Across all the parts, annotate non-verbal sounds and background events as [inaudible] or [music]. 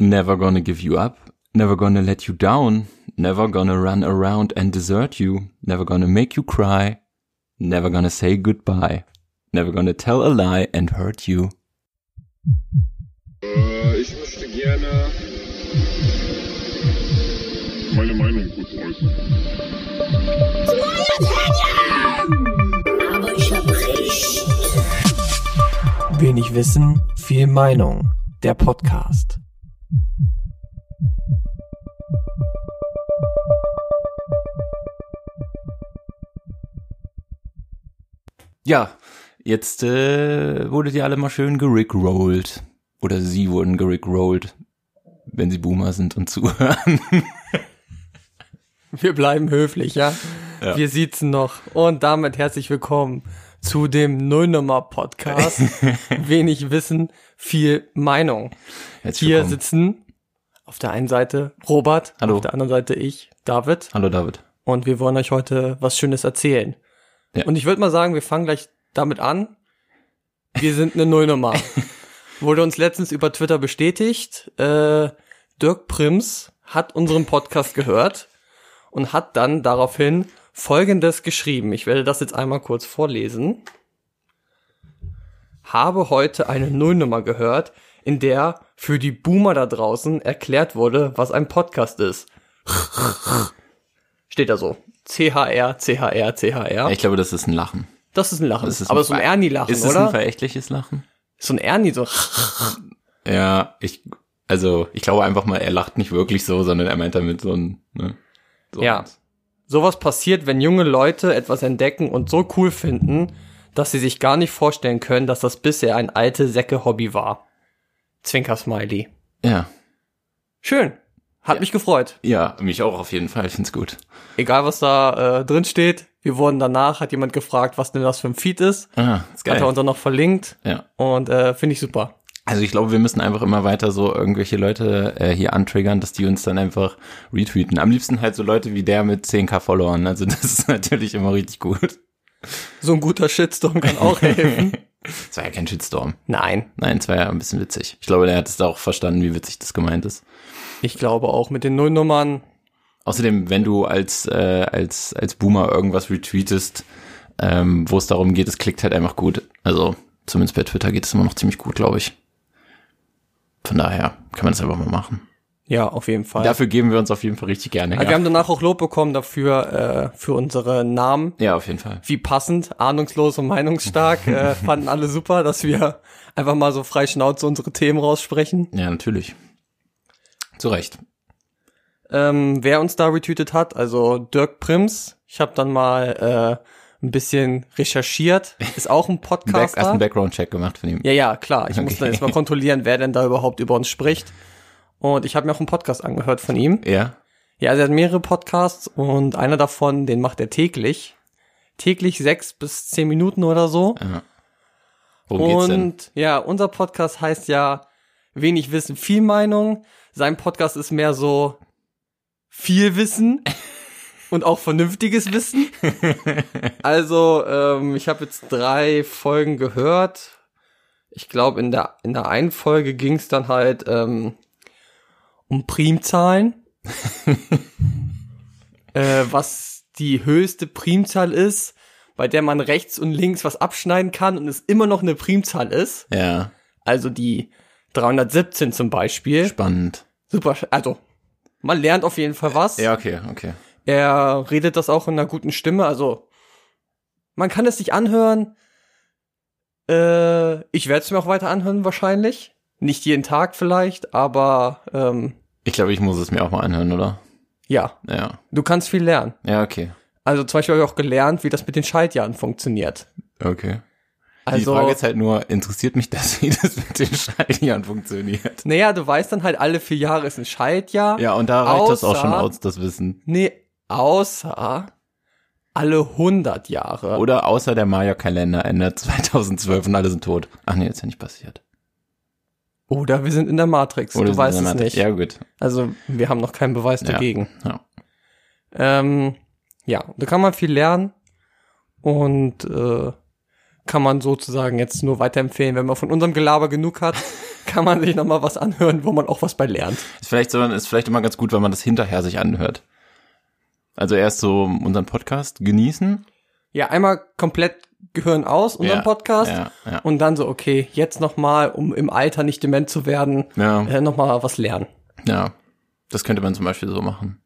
Never gonna give you up. Never gonna let you down. Never gonna run around and desert you. Never gonna make you cry. Never gonna say goodbye. Never gonna tell a lie and hurt you. Äh, ich möchte gerne meine Meinung kurz äußern. Aber ich hab recht. Wenig Wissen, viel Meinung. Der Podcast. Ja, jetzt äh, wurdet ihr alle mal schön gerickrollt. Oder sie wurden gerickrollt, wenn sie Boomer sind und zuhören. Wir bleiben höflich, ja? Ja. Wir sitzen noch. Und damit herzlich willkommen zu dem Nullnummer-Podcast. [laughs] Wenig Wissen, viel Meinung. Herzlich Hier willkommen. sitzen auf der einen Seite Robert, Hallo. auf der anderen Seite ich, David. Hallo David. Und wir wollen euch heute was Schönes erzählen. Ja. Und ich würde mal sagen, wir fangen gleich damit an. Wir sind eine Nullnummer. [laughs] Wurde uns letztens über Twitter bestätigt. Äh, Dirk Prims hat unseren Podcast gehört und hat dann daraufhin Folgendes geschrieben. Ich werde das jetzt einmal kurz vorlesen. Habe heute eine Nullnummer gehört, in der für die Boomer da draußen erklärt wurde, was ein Podcast ist. Steht da so. CHR, CHR, CHR. Ich glaube, das ist ein Lachen. Das ist ein Lachen. Das ist Aber ein so ein Ernie-Lachen, Ist es ein oder? verächtliches Lachen? So ein Ernie, so. Ja, ich, also ich glaube einfach mal, er lacht nicht wirklich so, sondern er meint damit so ein, ne? So Ja. Sowas passiert, wenn junge Leute etwas entdecken und so cool finden, dass sie sich gar nicht vorstellen können, dass das bisher ein alte Säcke-Hobby war. Zwinker-Smiley. Ja. Schön. Hat mich gefreut. Ja, mich auch auf jeden Fall. Ich find's gut. Egal, was da äh, drin steht. Wir wurden danach, hat jemand gefragt, was denn das für ein Feed ist. Ah, ist Hat er geil. uns dann noch verlinkt. Ja. Und äh, finde ich super. Also ich glaube, wir müssen einfach immer weiter so irgendwelche Leute äh, hier antriggern, dass die uns dann einfach retweeten. Am liebsten halt so Leute wie der mit 10k Followern. Also [laughs] das ist natürlich immer richtig gut. So ein guter Shitstorm kann auch helfen. [laughs] Es war ja kein Shitstorm. Nein, Nein, es war ja ein bisschen witzig. Ich glaube, der hat es auch verstanden, wie witzig das gemeint ist. ich glaube auch mit den Nullnummern. Außerdem, wenn du als, äh, als, als Boomer irgendwas retweetest, ähm, wo es darum geht, es klickt halt einfach gut. Also zumindest bei Twitter geht es immer noch ziemlich gut, glaube ich. Von daher kann man das einfach mal machen. Ja, auf jeden Fall. Dafür geben wir uns auf jeden Fall richtig gerne. Aber Wir Ja, haben danach auch Lob bekommen dafür, äh, für unsere Namen. ja auf jeden Fall. Wie passend, ahnungslos und meinungsstark. äh, [laughs] fanden alle super, dass wir einfach mal so frei Schnauze unsere Themen raussprechen. Ja, natürlich. Zu Recht. Ähm, wer uns da retweetet hat, also Dirk Prims. Ich habe dann mal äh, ein bisschen recherchiert. Ist auch ein Podcaster. hast einen Background-Check gemacht von ihm. Ja, ja, klar. Ich muss Okay. dann jetzt mal kontrollieren, wer denn da überhaupt über uns spricht. Und ich habe mir auch einen Podcast angehört von ihm. Ja? Ja, also er hat mehrere Podcasts und einer davon, den macht er täglich. Täglich sechs bis zehn Minuten oder so. ja. Worum geht's denn? und ja, unser Podcast heißt ja wenig Wissen, viel Meinung. Sein Podcast ist mehr so viel Wissen [laughs] und auch vernünftiges Wissen. [laughs] Also, ähm, ich habe jetzt drei Folgen gehört. Ich glaube, in der, in der einen Folge ging es dann halt ähm, um Primzahlen. [laughs] äh, was die höchste Primzahl ist, bei der man rechts und links was abschneiden kann und es immer noch eine Primzahl ist. Ja, Also die 317 zum Beispiel. spannend. Super, also man lernt auf jeden Fall was. Ja, okay, okay. Er redet das auch in einer guten Stimme, also man kann es sich anhören. Äh, ich werde es mir auch weiter anhören wahrscheinlich. Nicht jeden Tag vielleicht, aber ähm, Ich glaube, ich muss es mir auch mal anhören, oder? ja, Ja. du kannst viel lernen. Ja, okay. Also zum Beispiel habe ich auch gelernt, wie das mit den Schaltjahren funktioniert. Okay. Die Also, Frage ist halt nur, interessiert mich das, [laughs] wie das mit den Schaltjahren funktioniert? naja, du weißt dann halt, alle vier Jahre ist ein Schaltjahr. Ja, und da reicht das auch schon Außer- aus, das Wissen. Nee, außer alle 100 Jahre. Oder außer der Maya-Kalender ändert 2012 und alle sind tot. Ach nee, ist ja nicht passiert. Oder wir sind in der Matrix. Oder du weißt es der nicht. Ja, gut. Also wir haben noch keinen Beweis Ja. dagegen. Ja. Ähm, ja, da kann man viel lernen und äh, kann man sozusagen jetzt nur weiterempfehlen, wenn man von unserem Gelaber genug hat, [laughs] kann man sich nochmal was anhören, wo man auch was bei lernt. Ist vielleicht, so, ist vielleicht immer ganz gut, wenn man das hinterher sich anhört. Also erst so unseren Podcast genießen. Ja, einmal komplett Gehirn aus, unseren Ja, Podcast. ja, ja. Und dann so, okay, jetzt nochmal, um im Alter nicht dement zu werden, Ja. äh, nochmal was lernen. Ja, das könnte man zum Beispiel so machen.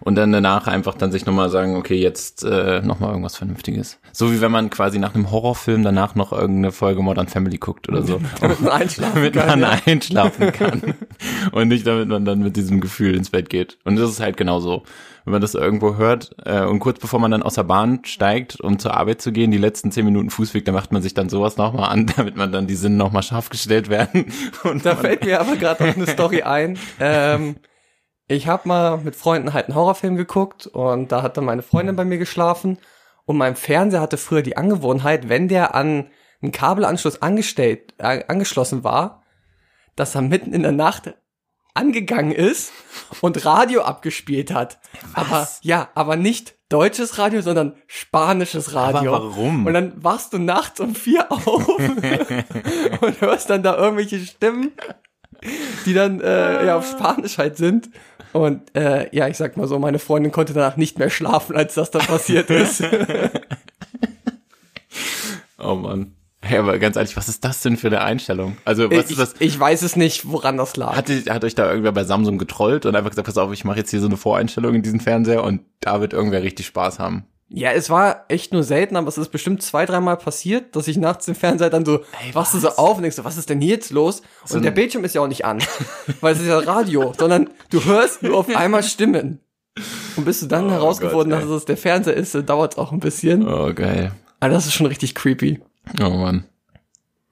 Und dann danach einfach dann sich nochmal sagen, okay, jetzt äh, nochmal irgendwas Vernünftiges. So wie wenn man quasi nach einem Horrorfilm danach noch irgendeine Folge Modern Family guckt oder so. [laughs] Damit man einschlafen damit kann. man ja. einschlafen kann. [laughs] Und nicht damit man dann mit diesem Gefühl ins Bett geht. Und das ist halt genauso. Wenn man das irgendwo hört äh, und kurz bevor man dann aus der Bahn steigt, um zur Arbeit zu gehen, die letzten zehn Minuten Fußweg, da macht man sich dann sowas nochmal an, [laughs] damit man dann die Sinne nochmal scharf gestellt werden. [laughs] Und Da fällt mir aber gerade auch eine Story ein. Ähm, ich habe mal mit Freunden halt einen Horrorfilm geguckt und da hat dann meine Freundin bei mir geschlafen und mein Fernseher hatte früher die Angewohnheit, wenn der an einen Kabelanschluss angestellt, äh, angeschlossen war, dass er mitten in der Nacht angegangen ist und Radio abgespielt hat. Aber ja, aber nicht deutsches Radio, sondern spanisches Radio. Aber warum? Und dann wachst du nachts um vier auf [laughs] und hörst dann da irgendwelche Stimmen, die dann äh, ja auf Spanisch halt sind. Und äh, ja, ich sag mal so, meine Freundin konnte danach nicht mehr schlafen, als das dann passiert ist. [laughs] oh Mann. Hey, aber ganz ehrlich, was ist das denn für eine Einstellung? Also, was ich, ist das? ich weiß es nicht, woran das lag. Hat, hat euch da irgendwer bei Samsung getrollt und einfach gesagt, pass auf, ich mache jetzt hier so eine Voreinstellung in diesen Fernseher und da wird irgendwer richtig Spaß haben. Ja, es war echt nur selten, aber es ist bestimmt zwei, dreimal passiert, dass ich nachts den Fernseher dann so, Ey, wachst du so auf und denkst so, was ist denn hier jetzt los? So Und der ein- Bildschirm ist ja auch nicht an, [laughs] weil es ist ja Radio, sondern du hörst nur auf einmal Stimmen. Und bis du dann Oh herausgefunden Gott, dass es der Fernseher ist, dauert es auch ein bisschen. Oh, geil. Aber das ist schon richtig creepy. Oh Mann.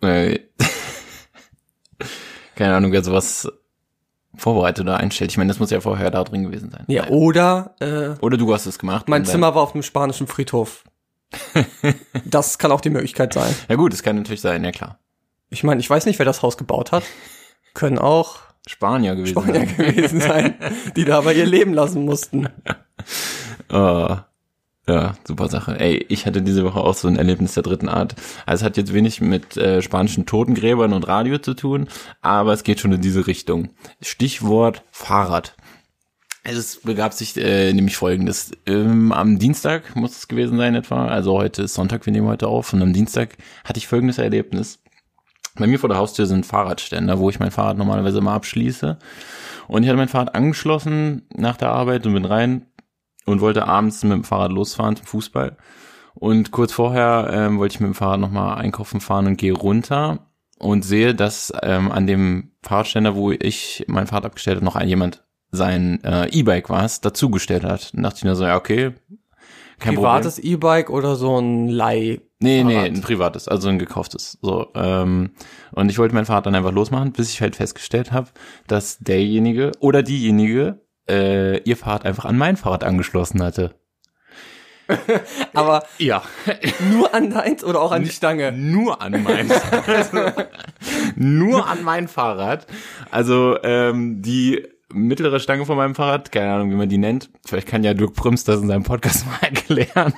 Ey. [laughs] Keine Ahnung, wer sowas vorbereitet oder einstellt. Ich meine, das muss ja vorher da drin gewesen sein. Ja, oder äh, Oder du hast es gemacht. mein und dann- Zimmer war auf dem spanischen Friedhof. [laughs] das kann auch die Möglichkeit sein. Ja gut, das kann natürlich sein, ja klar. Ich meine, ich weiß nicht, wer das Haus gebaut hat. [laughs] Können auch Spanier gewesen Spanier sein. gewesen sein, die da aber ihr Leben lassen mussten. Oh. Ja, super Sache. Ey, ich hatte diese Woche auch so ein Erlebnis der dritten Art. Also es hat jetzt wenig mit äh, spanischen Totengräbern und Radio zu tun, aber es geht schon in diese Richtung. Stichwort Fahrrad. Es begab sich äh, nämlich folgendes. Ähm, am Dienstag muss es gewesen sein etwa, also heute ist Sonntag, wir nehmen heute auf, und am Dienstag hatte ich folgendes Erlebnis. Bei mir vor der Haustür sind Fahrradständer, wo ich mein Fahrrad normalerweise immer abschließe. Und ich hatte mein Fahrrad angeschlossen nach der Arbeit und bin rein und wollte abends mit dem Fahrrad losfahren zum Fußball. Und kurz vorher ähm, wollte ich mit dem Fahrrad nochmal einkaufen fahren und gehe runter und sehe, dass ähm, an dem Fahrradständer, wo ich mein Fahrrad abgestellt habe, noch ein jemand sein äh, E-Bike war es, dazugestellt hat. Dann dachte ich mir so, ja, okay, kein Privates E-Bike oder so ein Leih. Nee, nee, ein privates, also ein gekauftes. So, ähm, und ich wollte mein Fahrrad dann einfach losmachen, bis ich halt festgestellt habe, dass derjenige oder diejenige äh, ihr Fahrrad einfach an mein Fahrrad angeschlossen hatte. [laughs] Aber Ja, nur an deins oder auch an die Stange? nur an mein [laughs] also, nur an mein Fahrrad. Also ähm, die mittlere Stange von meinem Fahrrad, keine Ahnung, wie man die nennt. Vielleicht kann ja Dirk Prüms das in seinem Podcast [laughs] mal erklären.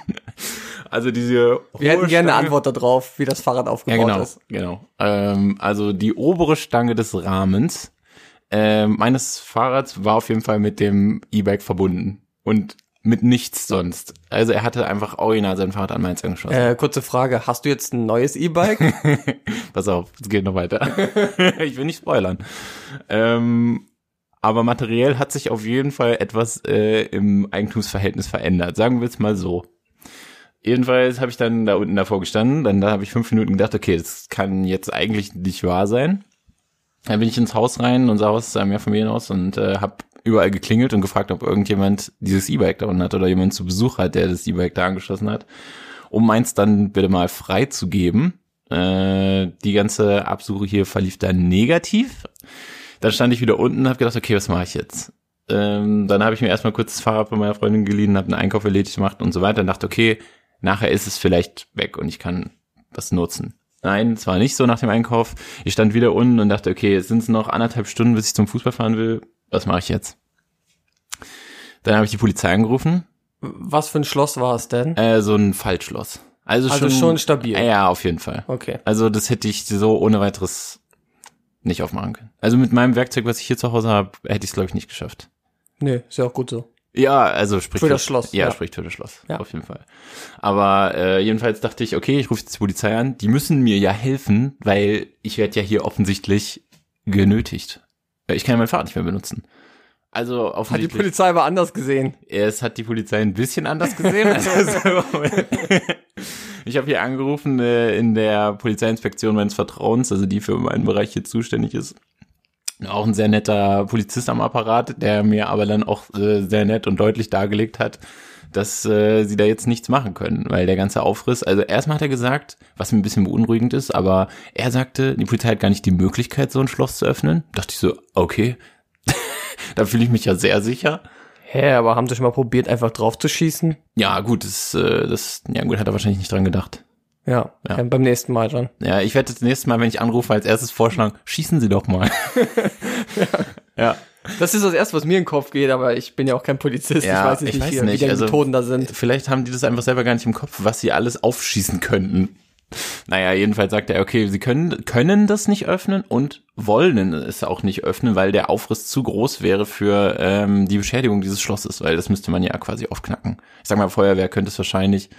Also diese Wir hätten gerne eine Antwort darauf, wie das Fahrrad Ja, aufgebaut genau, ist. genau. Ähm, also die obere Stange des Rahmens ähm, meines Fahrrads war auf jeden Fall mit dem E-Bike verbunden und mit nichts sonst. Also er hatte einfach original sein Fahrrad an meins angeschlossen. Äh, kurze Frage, hast du jetzt ein neues E-Bike? [laughs] Pass auf, es geht noch weiter. [laughs] ich will nicht spoilern. Ähm, aber materiell hat sich auf jeden Fall etwas äh, im Eigentumsverhältnis verändert. Sagen wir es mal so. Jedenfalls habe ich dann da unten davor gestanden, dann da habe ich fünf Minuten gedacht, okay, das kann jetzt eigentlich nicht wahr sein. Dann bin ich ins Haus rein, unser Haus ist ein Mehrfamilienhaus und äh, habe überall geklingelt und gefragt, ob irgendjemand dieses E-Bike da unten hat oder jemand zu Besuch hat, der das E-Bike da angeschlossen hat, um meins dann bitte mal freizugeben. Äh, die ganze Absuche hier verlief dann negativ. Dann stand ich wieder unten und habe gedacht, okay, was mache ich jetzt? Ähm, dann habe ich mir erstmal kurz das Fahrrad von meiner Freundin geliehen, habe einen Einkauf erledigt gemacht und so weiter und dachte, okay, nachher ist es vielleicht weg und ich kann das nutzen. Nein, es war nicht so nach dem Einkauf. Ich stand wieder unten und dachte, okay, jetzt sind es noch anderthalb Stunden, bis ich zum Fußball fahren will. Was mache ich jetzt? Dann habe ich die Polizei angerufen. Was für ein Schloss war es denn? Äh, so ein Fallschloss. Also, Also schon stabil. Ja, auf jeden Fall. Okay. Also das hätte ich so ohne weiteres nicht aufmachen können. Also mit meinem Werkzeug, was ich hier zu Hause habe, hätte ich es, glaube ich, nicht geschafft. Nee, ist ja auch gut so. Ja, also spricht Für das Schloss, Ja, ja. spricht für das Schloss. Ja. Auf jeden Fall. Aber äh, jedenfalls dachte ich, okay, ich rufe jetzt die Polizei an. Die müssen mir ja helfen, weil ich werde ja hier offensichtlich genötigt. Weil Ich kann ja mein Fahrrad nicht mehr benutzen. Also Hat die. Polizei aber anders gesehen. Es hat die Polizei ein bisschen anders gesehen. [laughs] Also, ich habe hier angerufen äh, in der Polizeiinspektion meines Vertrauens, also die für meinen Bereich hier zuständig ist. Auch ein sehr netter Polizist am Apparat, der mir aber dann auch äh, sehr nett und deutlich dargelegt hat, dass äh, sie da jetzt nichts machen können, weil der ganze Aufriss, also erstmal hat er gesagt, was ein bisschen beunruhigend ist, aber er sagte, die Polizei hat gar nicht die Möglichkeit, so ein Schloss zu öffnen. Dachte ich so, okay, [laughs] da fühle ich mich ja sehr sicher. Hä, aber haben sie schon mal probiert, einfach drauf zu schießen? Ja, gut, das, äh, das, ja gut, hat er wahrscheinlich nicht dran gedacht. Ja, Ja. ja. beim nächsten Mal dann. Ja, ich werde das nächste Mal, wenn ich anrufe, als erstes vorschlagen, schießen Sie doch mal. [laughs] ja. Das ist das Erste, was mir in den Kopf geht, aber ich bin ja auch kein Polizist. Ja, ich weiß jetzt ich nicht, weiß wie, nicht, wie die also- Methoden da sind. Vielleicht haben die das einfach selber gar nicht im Kopf, was sie alles aufschießen könnten. Naja, jedenfalls sagt er, okay, sie können, können das nicht öffnen und wollen es auch nicht öffnen, weil der Aufriss zu groß wäre für ähm, die Beschädigung dieses Schlosses, weil das müsste man ja quasi aufknacken. Ich sag mal, Feuerwehr könnte es wahrscheinlich.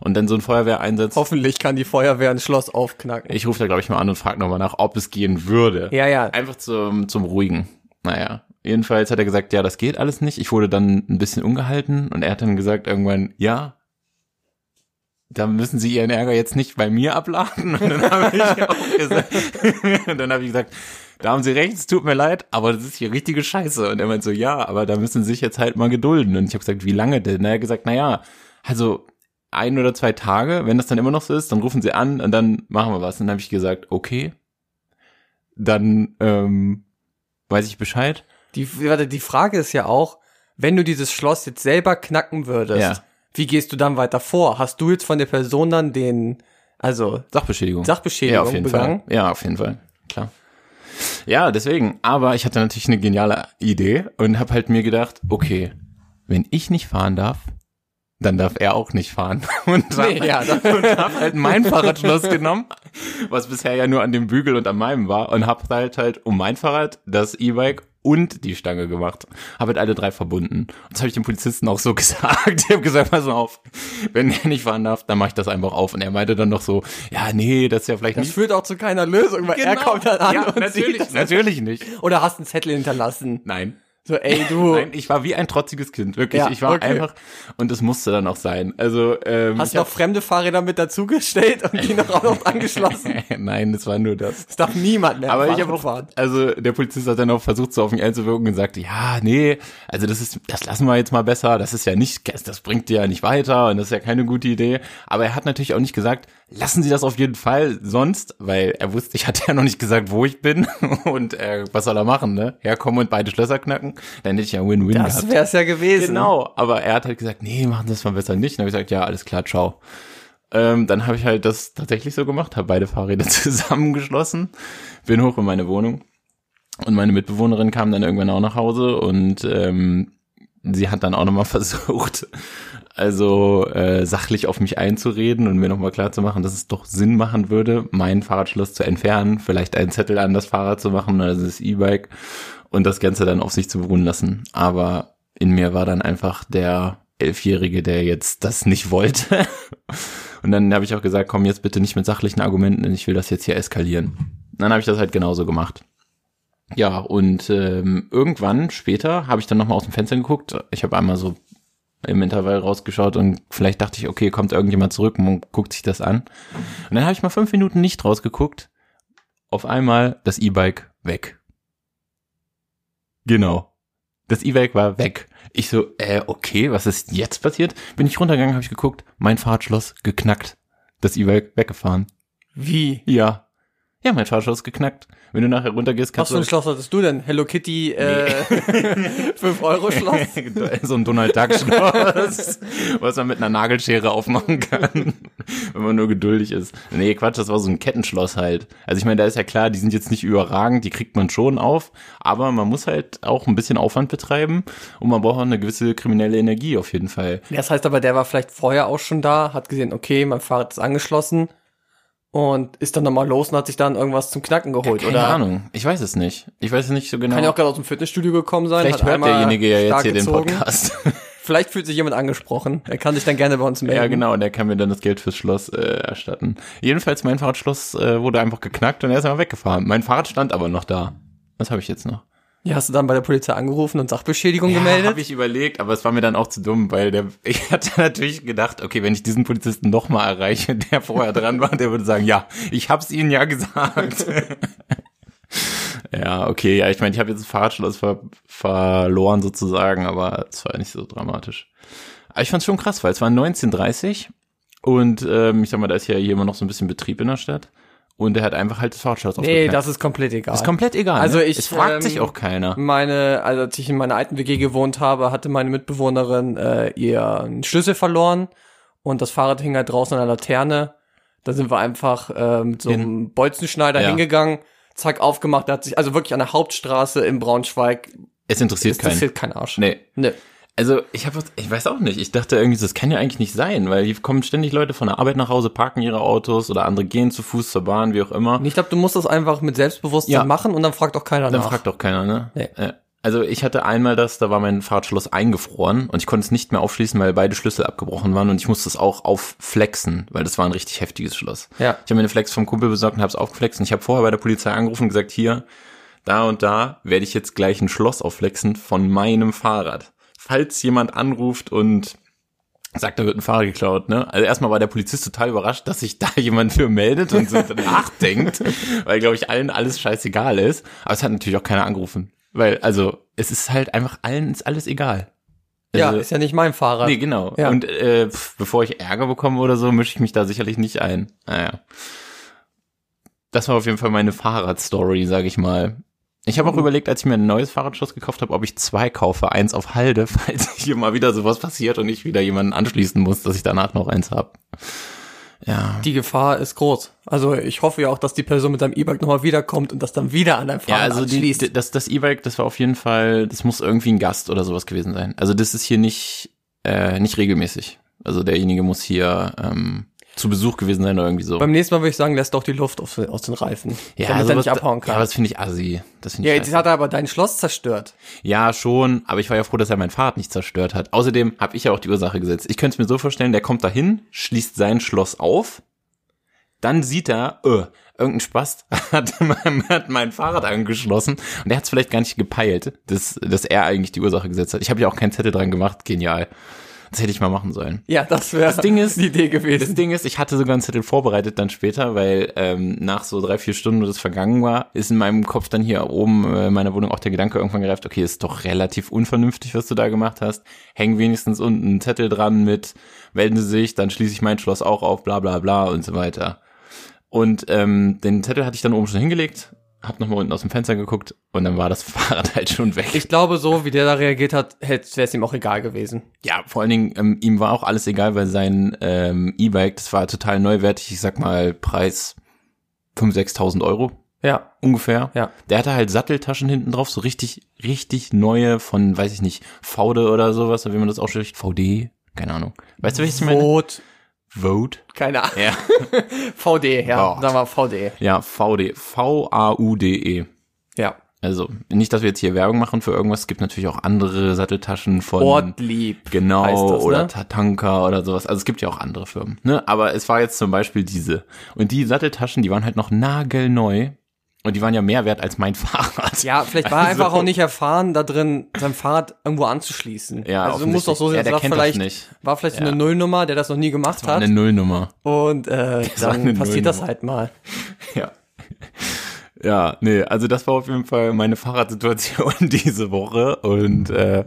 Und dann so ein Feuerwehreinsatz. Hoffentlich kann die Feuerwehr ein Schloss aufknacken. Ich rufe da, glaube ich, mal an und frage nochmal nach, ob es gehen würde. ja, ja. Einfach zum, zum Ruhigen. Naja, jedenfalls hat er gesagt, ja, das geht alles nicht. Ich wurde dann ein bisschen ungehalten und er hat dann gesagt irgendwann, ja, da müssen Sie Ihren Ärger jetzt nicht bei mir abladen. [laughs] Und dann habe ich auch gesagt, und [laughs] dann habe ich gesagt, da haben Sie recht, es tut mir leid, aber das ist hier richtige Scheiße. Und er meint so, ja, aber da müssen Sie sich jetzt halt mal gedulden. Und ich habe gesagt, wie lange denn? Und er hat gesagt, na ja, also ein oder zwei Tage, wenn das dann immer noch so ist, dann rufen Sie an und dann machen wir was. Und dann habe ich gesagt, okay, dann ähm, weiß ich Bescheid. Die, warte, die Frage ist ja auch, wenn du dieses Schloss jetzt selber knacken würdest, Ja. Wie gehst du dann weiter vor? Hast du jetzt von der Person dann den, also Sachbeschädigung. Sachbeschädigung ja, auf jeden begangen? Fall. Ja, auf jeden Fall. Klar. Ja, deswegen. Aber ich hatte natürlich eine geniale Idee und habe halt mir gedacht, okay, wenn ich nicht fahren darf, dann darf er auch nicht fahren. [laughs] Und hab, Nee, ja, dann- [laughs] und hab halt mein Fahrradschloss genommen, was bisher ja nur an dem Bügel und an meinem war und hab halt halt um mein Fahrrad, das E-Bike und die Stange gemacht. Habe halt alle drei verbunden. Und das habe ich dem Polizisten auch so [laughs] gesagt. Ich habe gesagt, pass mal auf, wenn er nicht fahren darf, dann mache ich das einfach auf. Und er meinte dann noch so, ja, nee, das ist ja vielleicht Das nicht führt auch zu keiner Lösung, weil er kommt dann an ja, und natürlich, sieht das. natürlich nicht. Oder hast einen Zettel hinterlassen. Nein. So, ey, [laughs] du, Nein, ich war wie ein trotziges Kind, wirklich. Ja, ich war okay. einfach, und es musste dann auch sein. Also, ähm, hast du noch fremde Fahrräder mit dazugestellt und die noch auch noch angeschlossen? hab, [laughs] Nein, das war nur das. Das darf niemand mehr Aber ich habe auch, also der Polizist hat dann auch versucht, so auf mich einzuwirken und sagte, ja, nee, also das ist, das lassen wir jetzt mal besser, das ist ja nicht, das bringt dir ja nicht weiter und das ist ja keine gute Idee. Aber er hat natürlich auch nicht gesagt, lassen Sie das auf jeden Fall sonst, weil er wusste, ich hatte ja noch nicht gesagt, wo ich bin [laughs] und äh, was soll er machen, ne? Herkommen und beide Schlösser knacken, dann hätte ich ja Win-Win Das gehabt. wär's ja gewesen. Genau, aber er hat halt gesagt, nee, machen Sie das mal besser nicht. Dann habe ich gesagt, ja, alles klar, ciao. Ähm, dann habe ich halt das tatsächlich so gemacht, habe beide Fahrräder [laughs] zusammengeschlossen, bin hoch in meine Wohnung und meine Mitbewohnerin kam dann irgendwann auch nach Hause und ähm, sie hat dann auch nochmal [laughs] versucht, also äh, sachlich auf mich einzureden und mir nochmal klarzumachen, dass es doch Sinn machen würde, mein Fahrradschloss zu entfernen, vielleicht einen Zettel an das Fahrrad zu machen, also das E-Bike und das Ganze dann auf sich zu beruhen lassen. Aber in mir war dann einfach der Elfjährige, der jetzt das nicht wollte. [laughs] Und dann habe ich auch gesagt, komm jetzt bitte nicht mit sachlichen Argumenten, denn ich will das jetzt hier eskalieren. Dann habe ich das halt genauso gemacht. Ja, und ähm, irgendwann später habe ich dann nochmal aus dem Fenster geguckt. Ich habe einmal so im Intervall rausgeschaut und vielleicht dachte ich, okay, kommt irgendjemand zurück und guckt sich das an. Und dann habe ich mal fünf Minuten nicht rausgeguckt. Auf einmal das E-Bike weg. Genau. Das E-Bike war weg. Ich so, äh, okay, was ist jetzt passiert? Bin ich runtergegangen, habe ich geguckt, mein Fahrradschloss geknackt. Das E-Bike weggefahren. Wie? Ja. Ja, mein Fahrradschloss geknackt. Wenn du nachher runtergehst, Was kannst für ein du Schloss hattest du denn? Hello Kitty, äh, [laughs] 5 Euro Schloss? [laughs] so ein Donald Duck Schloss, was man mit einer Nagelschere aufmachen kann, [laughs] wenn man nur geduldig ist. Nee, Quatsch, das war so ein Kettenschloss halt. Also ich meine, da ist ja klar, die sind jetzt nicht überragend, die kriegt man schon auf, aber man muss halt auch ein bisschen Aufwand betreiben und man braucht auch eine gewisse kriminelle Energie auf jeden Fall. Das heißt aber, der war vielleicht vorher auch schon da, hat gesehen, okay, mein Fahrrad ist angeschlossen und ist dann nochmal los und hat sich dann irgendwas zum Knacken geholt. Keine oder Ahnung. Ich weiß es nicht. Ich weiß es nicht so genau. kann ja auch gerade aus dem Fitnessstudio gekommen sein. Vielleicht hört derjenige ja jetzt hier den gezogen. Podcast. [laughs] Vielleicht fühlt sich jemand angesprochen. Er kann sich dann gerne bei uns melden. ja, genau. Und er kann mir dann das Geld fürs Schloss äh, erstatten. Jedenfalls, mein Fahrradschloss äh, wurde einfach geknackt und er ist einfach weggefahren. Mein Fahrrad stand aber noch da. Was habe ich jetzt noch? Ja, hast du dann bei der Polizei angerufen und Sachbeschädigung gemeldet? habe ich überlegt, aber es war mir dann auch zu dumm, weil der, [laughs] ich hatte natürlich gedacht, okay, wenn ich diesen Polizisten noch mal erreiche, [laughs] der vorher dran war, der würde sagen, ja, ich hab's Ihnen ja gesagt. [laughs] ja, okay, ja, ich meine, ich habe jetzt das Fahrradschloss ver verloren sozusagen, aber es war nicht so dramatisch. Aber ich fand's schon krass, weil es war 1930 und ähm, ich sag mal, da ist ja hier immer noch so ein bisschen Betrieb in der Stadt. Und er hat einfach halt das Fahrradschloss nee, das ist komplett egal. ist komplett egal. Also ne? ich, es fragt ähm, sich auch keiner. Meine, also als ich in meiner alten WG gewohnt habe, hatte meine Mitbewohnerin äh, ihren Schlüssel verloren und das Fahrrad hing halt draußen an der Laterne. Da sind wir einfach äh, mit so einem Bolzenschneider Ja. hingegangen, zack, aufgemacht, der hat sich, also wirklich an der Hauptstraße in Braunschweig, Es interessiert keinen. interessiert kein Arsch. Nee. Nee. Also ich habe, ich weiß auch nicht. Ich dachte irgendwie, das kann ja eigentlich nicht sein, weil hier kommen ständig Leute von der Arbeit nach Hause, parken ihre Autos oder andere gehen zu Fuß zur Bahn, wie auch immer. Ich glaube, du musst das einfach mit Selbstbewusstsein Ja. machen und dann fragt auch keiner Dann nach. fragt doch keiner, ne? Nee. Ja. Also ich hatte einmal das, da war mein Fahrradschloss eingefroren und ich konnte es nicht mehr aufschließen, weil beide Schlüssel abgebrochen waren und ich musste es auch aufflexen, weil das war ein richtig heftiges Schloss. Ja. Ich habe mir eine Flex vom Kumpel besorgt und habe es aufgeflext und ich habe vorher bei der Polizei angerufen und gesagt, hier, da und da werde ich jetzt gleich ein Schloss aufflexen von meinem Fahrrad. Falls jemand anruft und sagt, da wird ein Fahrrad geklaut, ne? Also erstmal war der Polizist total überrascht, dass sich [laughs] da jemand für meldet und so [laughs] nachdenkt, weil, glaube ich, allen alles scheißegal ist. Aber es hat natürlich auch keiner angerufen. Weil, also, es ist halt einfach allen ist alles egal. ja, Also, ist ja nicht mein Fahrrad. Nee, genau. Ja. Und äh, pf, bevor ich Ärger bekomme oder so, mische ich mich da sicherlich nicht ein. Naja. Das war auf jeden Fall meine Fahrradstory, sag ich mal. Ich habe auch Mhm. überlegt, als ich mir ein neues Fahrradschloss gekauft habe, ob ich zwei kaufe, eins auf Halde, [laughs] falls hier mal wieder sowas passiert und ich wieder jemanden anschließen muss, dass ich danach noch eins hab. Ja. Die Gefahr ist groß. Also ich hoffe ja auch, dass die Person mit deinem E-Bike nochmal wiederkommt und das dann wieder an deinem Ja, Fahrrad also anschließt. die- das, das E-Bike, das war auf jeden Fall, das muss irgendwie ein Gast oder sowas gewesen sein. Also das ist hier nicht, äh, nicht regelmäßig. Also derjenige muss hier ähm, zu Besuch gewesen sein oder irgendwie so. Beim nächsten Mal würde ich sagen, lässt doch die Luft aus, aus den Reifen, damit er sowas- nicht abhauen Ja, kann. aber das finde ich assi. Das finde Ja, ich jetzt scheiße. hat er aber dein Schloss zerstört. Ja, schon, aber ich war ja froh, dass er mein Fahrrad nicht zerstört hat. Außerdem habe ich ja auch die Ursache gesetzt. Ich könnte es mir so vorstellen, der kommt dahin, schließt sein Schloss auf, dann sieht er, äh, irgendein Spast [laughs] hat mein, hat mein Fahrrad angeschlossen und er hat es vielleicht gar nicht gepeilt, dass, dass er eigentlich die Ursache gesetzt hat. Ich habe ja auch keinen Zettel dran gemacht, genial. Das hätte ich mal machen sollen. Ja, das wäre Das Ding ist- die Idee Das gewesen. Ding ist, ich hatte sogar einen Zettel vorbereitet dann später, weil ähm, nach so drei, vier Stunden, wo das vergangen war, ist in meinem Kopf dann hier oben äh, in meiner Wohnung auch der Gedanke irgendwann gereift, okay, ist doch relativ unvernünftig, was du da gemacht hast. Häng wenigstens unten einen Zettel dran mit, melden Sie sich, dann schließe ich mein Schloss auch auf, bla bla bla und so weiter. Und ähm, den Zettel hatte ich dann oben schon hingelegt, hab nochmal unten aus dem Fenster geguckt und dann war das [laughs] Fahrrad halt schon weg. Ich glaube, so wie der da reagiert hat, wäre es ihm auch egal gewesen. Ja, vor allen Dingen, ähm, ihm war auch alles egal, weil sein ähm, E-Bike, das war total neuwertig, ich sag mal, Preis 5.000, 6.000 Euro Ja, ungefähr. Ja. Der hatte halt Satteltaschen hinten drauf, so richtig, richtig neue von, weiß ich nicht, VD oder sowas, wie man das ausspricht. VD? Keine Ahnung. Weißt du, welches ich meine? Vote? keine Ahnung. Ja. [laughs] VD, ja, Vote. sagen wir VD. Ja, VD. V-A-U-D-E. Ja. Also, nicht, dass wir jetzt hier Werbung machen für irgendwas. Es gibt natürlich auch andere Satteltaschen von. Ortlieb. Genau, heißt das, oder ne? Tatanka oder sowas. Also es gibt ja auch andere Firmen. Ne? Aber es war jetzt zum Beispiel diese. Und die Satteltaschen, die waren halt noch nagelneu. Und die waren ja mehr wert als mein [laughs] Fahrrad. Ja, vielleicht war er Also- einfach auch nicht erfahren, da drin sein Fahrrad irgendwo anzuschließen. Ja, also du musst doch so sehen, Ja, das das vielleicht, nicht. war vielleicht so Ja. eine Nullnummer, der das noch nie gemacht War hat. eine Nullnummer. Und äh, war dann passiert das halt mal. [laughs] Ja. Ja, nee, also das war auf jeden Fall meine Fahrradsituation [laughs] diese Woche. Und äh,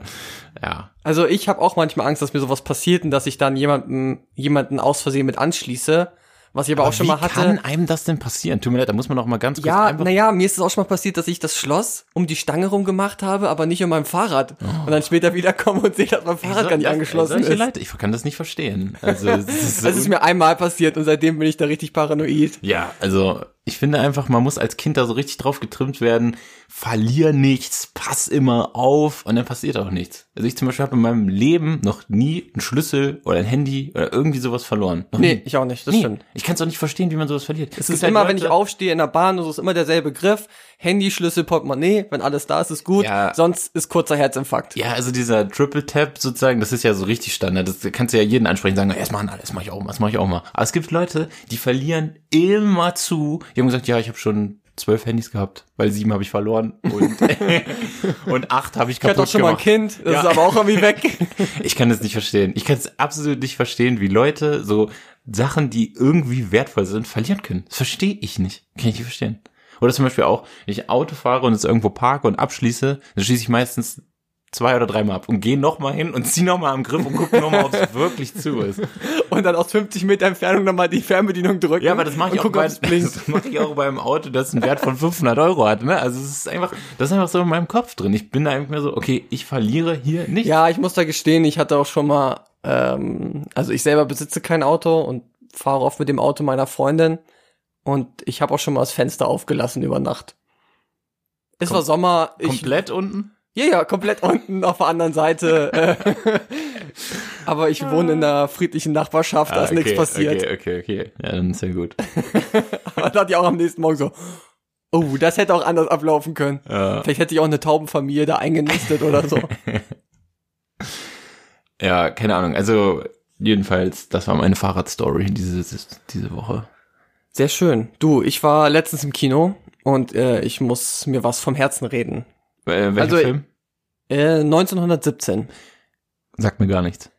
ja. Also ich habe auch manchmal Angst, dass mir sowas passiert und dass ich dann jemanden, jemanden aus Versehen mit anschließe. Was ich aber, auch schon Wie mal hatte. kann einem das denn passieren? Tut mir leid, da muss man noch mal ganz kurz Ja, naja, mir ist es auch schon mal passiert, dass ich das Schloss um die Stange rum gemacht habe, aber nicht um mein Fahrrad. Und dann später wiederkomme und sehe, dass mein Fahrrad gar nicht Das- angeschlossen ist. Leute, ich kann das nicht verstehen. Also, es ist, [laughs] Das ist mir einmal passiert und seitdem bin ich da richtig paranoid. Ja, also Ich finde einfach, man muss als Kind da so richtig drauf getrimmt werden, verlier nichts, pass immer auf und dann passiert auch nichts. Also ich zum Beispiel habe in meinem Leben noch nie einen Schlüssel oder ein Handy oder irgendwie sowas verloren. Noch Nee, nie. ich auch nicht, das Nie. stimmt. Ich kann es auch nicht verstehen, wie man sowas verliert. Es gibt ist halt immer, wenn ich Leute- aufstehe in der Bahn, es ist immer derselbe Griff. Handy, Schlüssel, Portemonnaie. Wenn alles da ist, ist gut. Ja. Sonst ist kurzer Herzinfarkt. Ja, also dieser Triple Tap sozusagen, das ist ja so richtig Standard. Das kannst du ja jeden ansprechen, sagen, das machen alle, das mache ich auch mal, das mache ich auch mal. Aber es gibt Leute, die verlieren immer zu. Die haben gesagt, ja, ich habe schon zwölf Handys gehabt, weil sieben habe ich verloren und, [laughs] und acht habe ich Ich hatte kaputt doch schon mal ein gemacht. Kind, das Ja. ist aber auch irgendwie weg. [laughs] Ich kann das nicht verstehen. Ich kann es absolut nicht verstehen, wie Leute so Sachen, die irgendwie wertvoll sind, verlieren können. Das verstehe ich nicht. Kann ich nicht verstehen. Oder zum Beispiel auch, wenn ich Auto fahre und es irgendwo parke und abschließe, dann schließe ich meistens zwei oder dreimal ab und gehe nochmal hin und ziehe nochmal am Griff und gucke nochmal, ob es [laughs] wirklich zu ist. Und dann aus 50 Meter Entfernung nochmal die Fernbedienung drücken. Ja, aber das mache [laughs] ich, auch bei, das mache ich auch beim Auto, das einen Wert von 500 Euro hat. Ne? Also es ist einfach, das ist einfach so in meinem Kopf drin. Ich bin da einfach mehr so, okay, ich verliere hier nicht. Ja, ich muss da gestehen, ich hatte auch schon mal, ähm, also ich selber besitze kein Auto und fahre oft mit dem Auto meiner Freundin und ich habe auch schon mal das Fenster aufgelassen über Nacht. Es Kom- war Sommer. Ich, Komplett unten? Ja, ja, komplett unten auf der anderen Seite. [laughs] Aber ich wohne in einer friedlichen Nachbarschaft, da Ah, ist nichts passiert. Okay, okay, okay. Ja, dann ist ja gut. [laughs] Aber da hatte ich auch am nächsten Morgen so, oh, das hätte auch anders ablaufen können. Ja. Vielleicht hätte ich auch eine Taubenfamilie da eingenistet oder so. [laughs] Ja, keine Ahnung. Also jedenfalls, das war meine Fahrradstory diese, diese Woche. Sehr schön. Du, ich war letztens im Kino und äh, ich muss mir was vom Herzen reden. Äh, welcher Also, Film? Äh, 1917. Sagt mir gar nichts.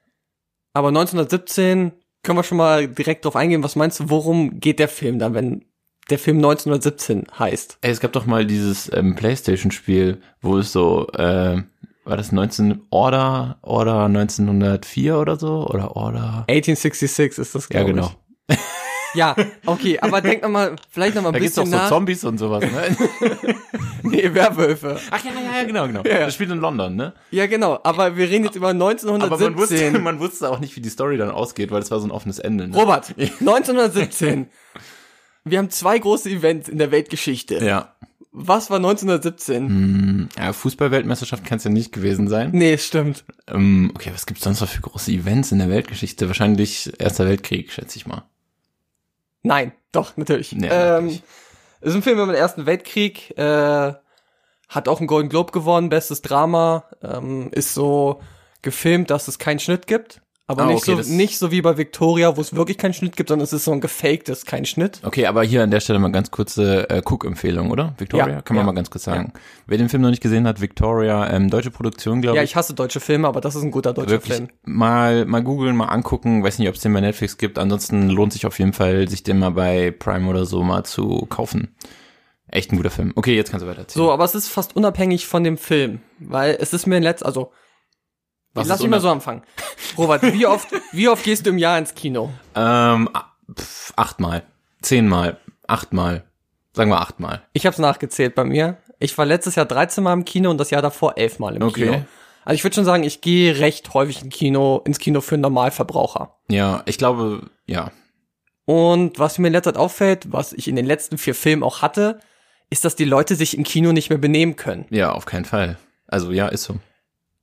Aber 1917 können wir schon mal direkt drauf eingehen. Was meinst du, worum geht der Film dann, wenn der Film 1917 heißt? Ey, es gab doch mal dieses ähm, Playstation-Spiel, wo es so, äh, war das 19 Order, Order 1904 oder so? Oder Order? 1866 ist das, Ja, glaub genau. Ich. [laughs] Ja, okay, aber denk noch mal, vielleicht noch mal ein Da gibt's doch bisschen so nach. Zombies und sowas, ne? [laughs] nee, Werwölfe. Ach ja, ja, ja, genau, genau. Ja. Das spielt in London, ne? Ja, genau, aber wir reden jetzt über Aber man wusste, 1917. [laughs] man wusste auch nicht, wie die Story dann ausgeht, weil es war so ein offenes Ende. Ne? Robert, 1917. Wir haben zwei große Events in der Weltgeschichte. Ja. Was war 1917? Hm, ja, Fußball-Weltmeisterschaft kann es ja nicht gewesen sein. Nee, stimmt. Ähm, okay, was gibt's sonst noch für große Events in der Weltgeschichte? Wahrscheinlich Erster Weltkrieg, schätze ich mal. Nein, doch, natürlich. Nee, ähm, natürlich. ist ein Film über den Ersten Weltkrieg, äh, hat auch einen Golden Globe gewonnen, bestes Drama, ähm, ist so gefilmt, dass es keinen Schnitt gibt. Aber Ah, nicht, okay, so, nicht so wie bei Victoria, wo es wirklich keinen Schnitt gibt, sondern es ist so ein gefaktes, kein Schnitt. Okay, aber hier an der Stelle mal ganz kurze äh, Cook-Empfehlung, oder? Victoria? Ja, Kann man ja, mal ganz kurz sagen. Wer den Film noch nicht gesehen hat, Victoria, ähm, deutsche Produktion, glaube Ja, ich. ich hasse deutsche Filme, aber das ist ein guter deutscher Wirklich Film. mal, mal googeln, mal angucken. Weiß nicht, ob es den bei Netflix gibt. Ansonsten lohnt sich auf jeden Fall, sich den mal bei Prime oder so mal zu kaufen. Echt ein guter Film. Okay, jetzt kannst du weiter erzählen. So, aber es ist fast unabhängig von dem Film, weil es ist mir in letzt, also Was lass mich mal so anfangen. Robert, wie oft, wie oft gehst du im Jahr ins Kino? Ähm, pf, achtmal. Zehnmal. Achtmal. Sagen wir achtmal. Ich habe es nachgezählt bei mir. Ich war letztes Jahr 13 Mal im Kino und das Jahr davor 11 Mal im Okay. Kino. Also ich würde schon sagen, ich gehe recht häufig in Kino, ins Kino für einen Normalverbraucher. Ja, ich glaube, ja. Und was mir in letzter Zeit auffällt, was ich in den letzten vier Filmen auch hatte, ist, dass die Leute sich im Kino nicht mehr benehmen können. Ja, auf keinen Fall. Also ja, ist so.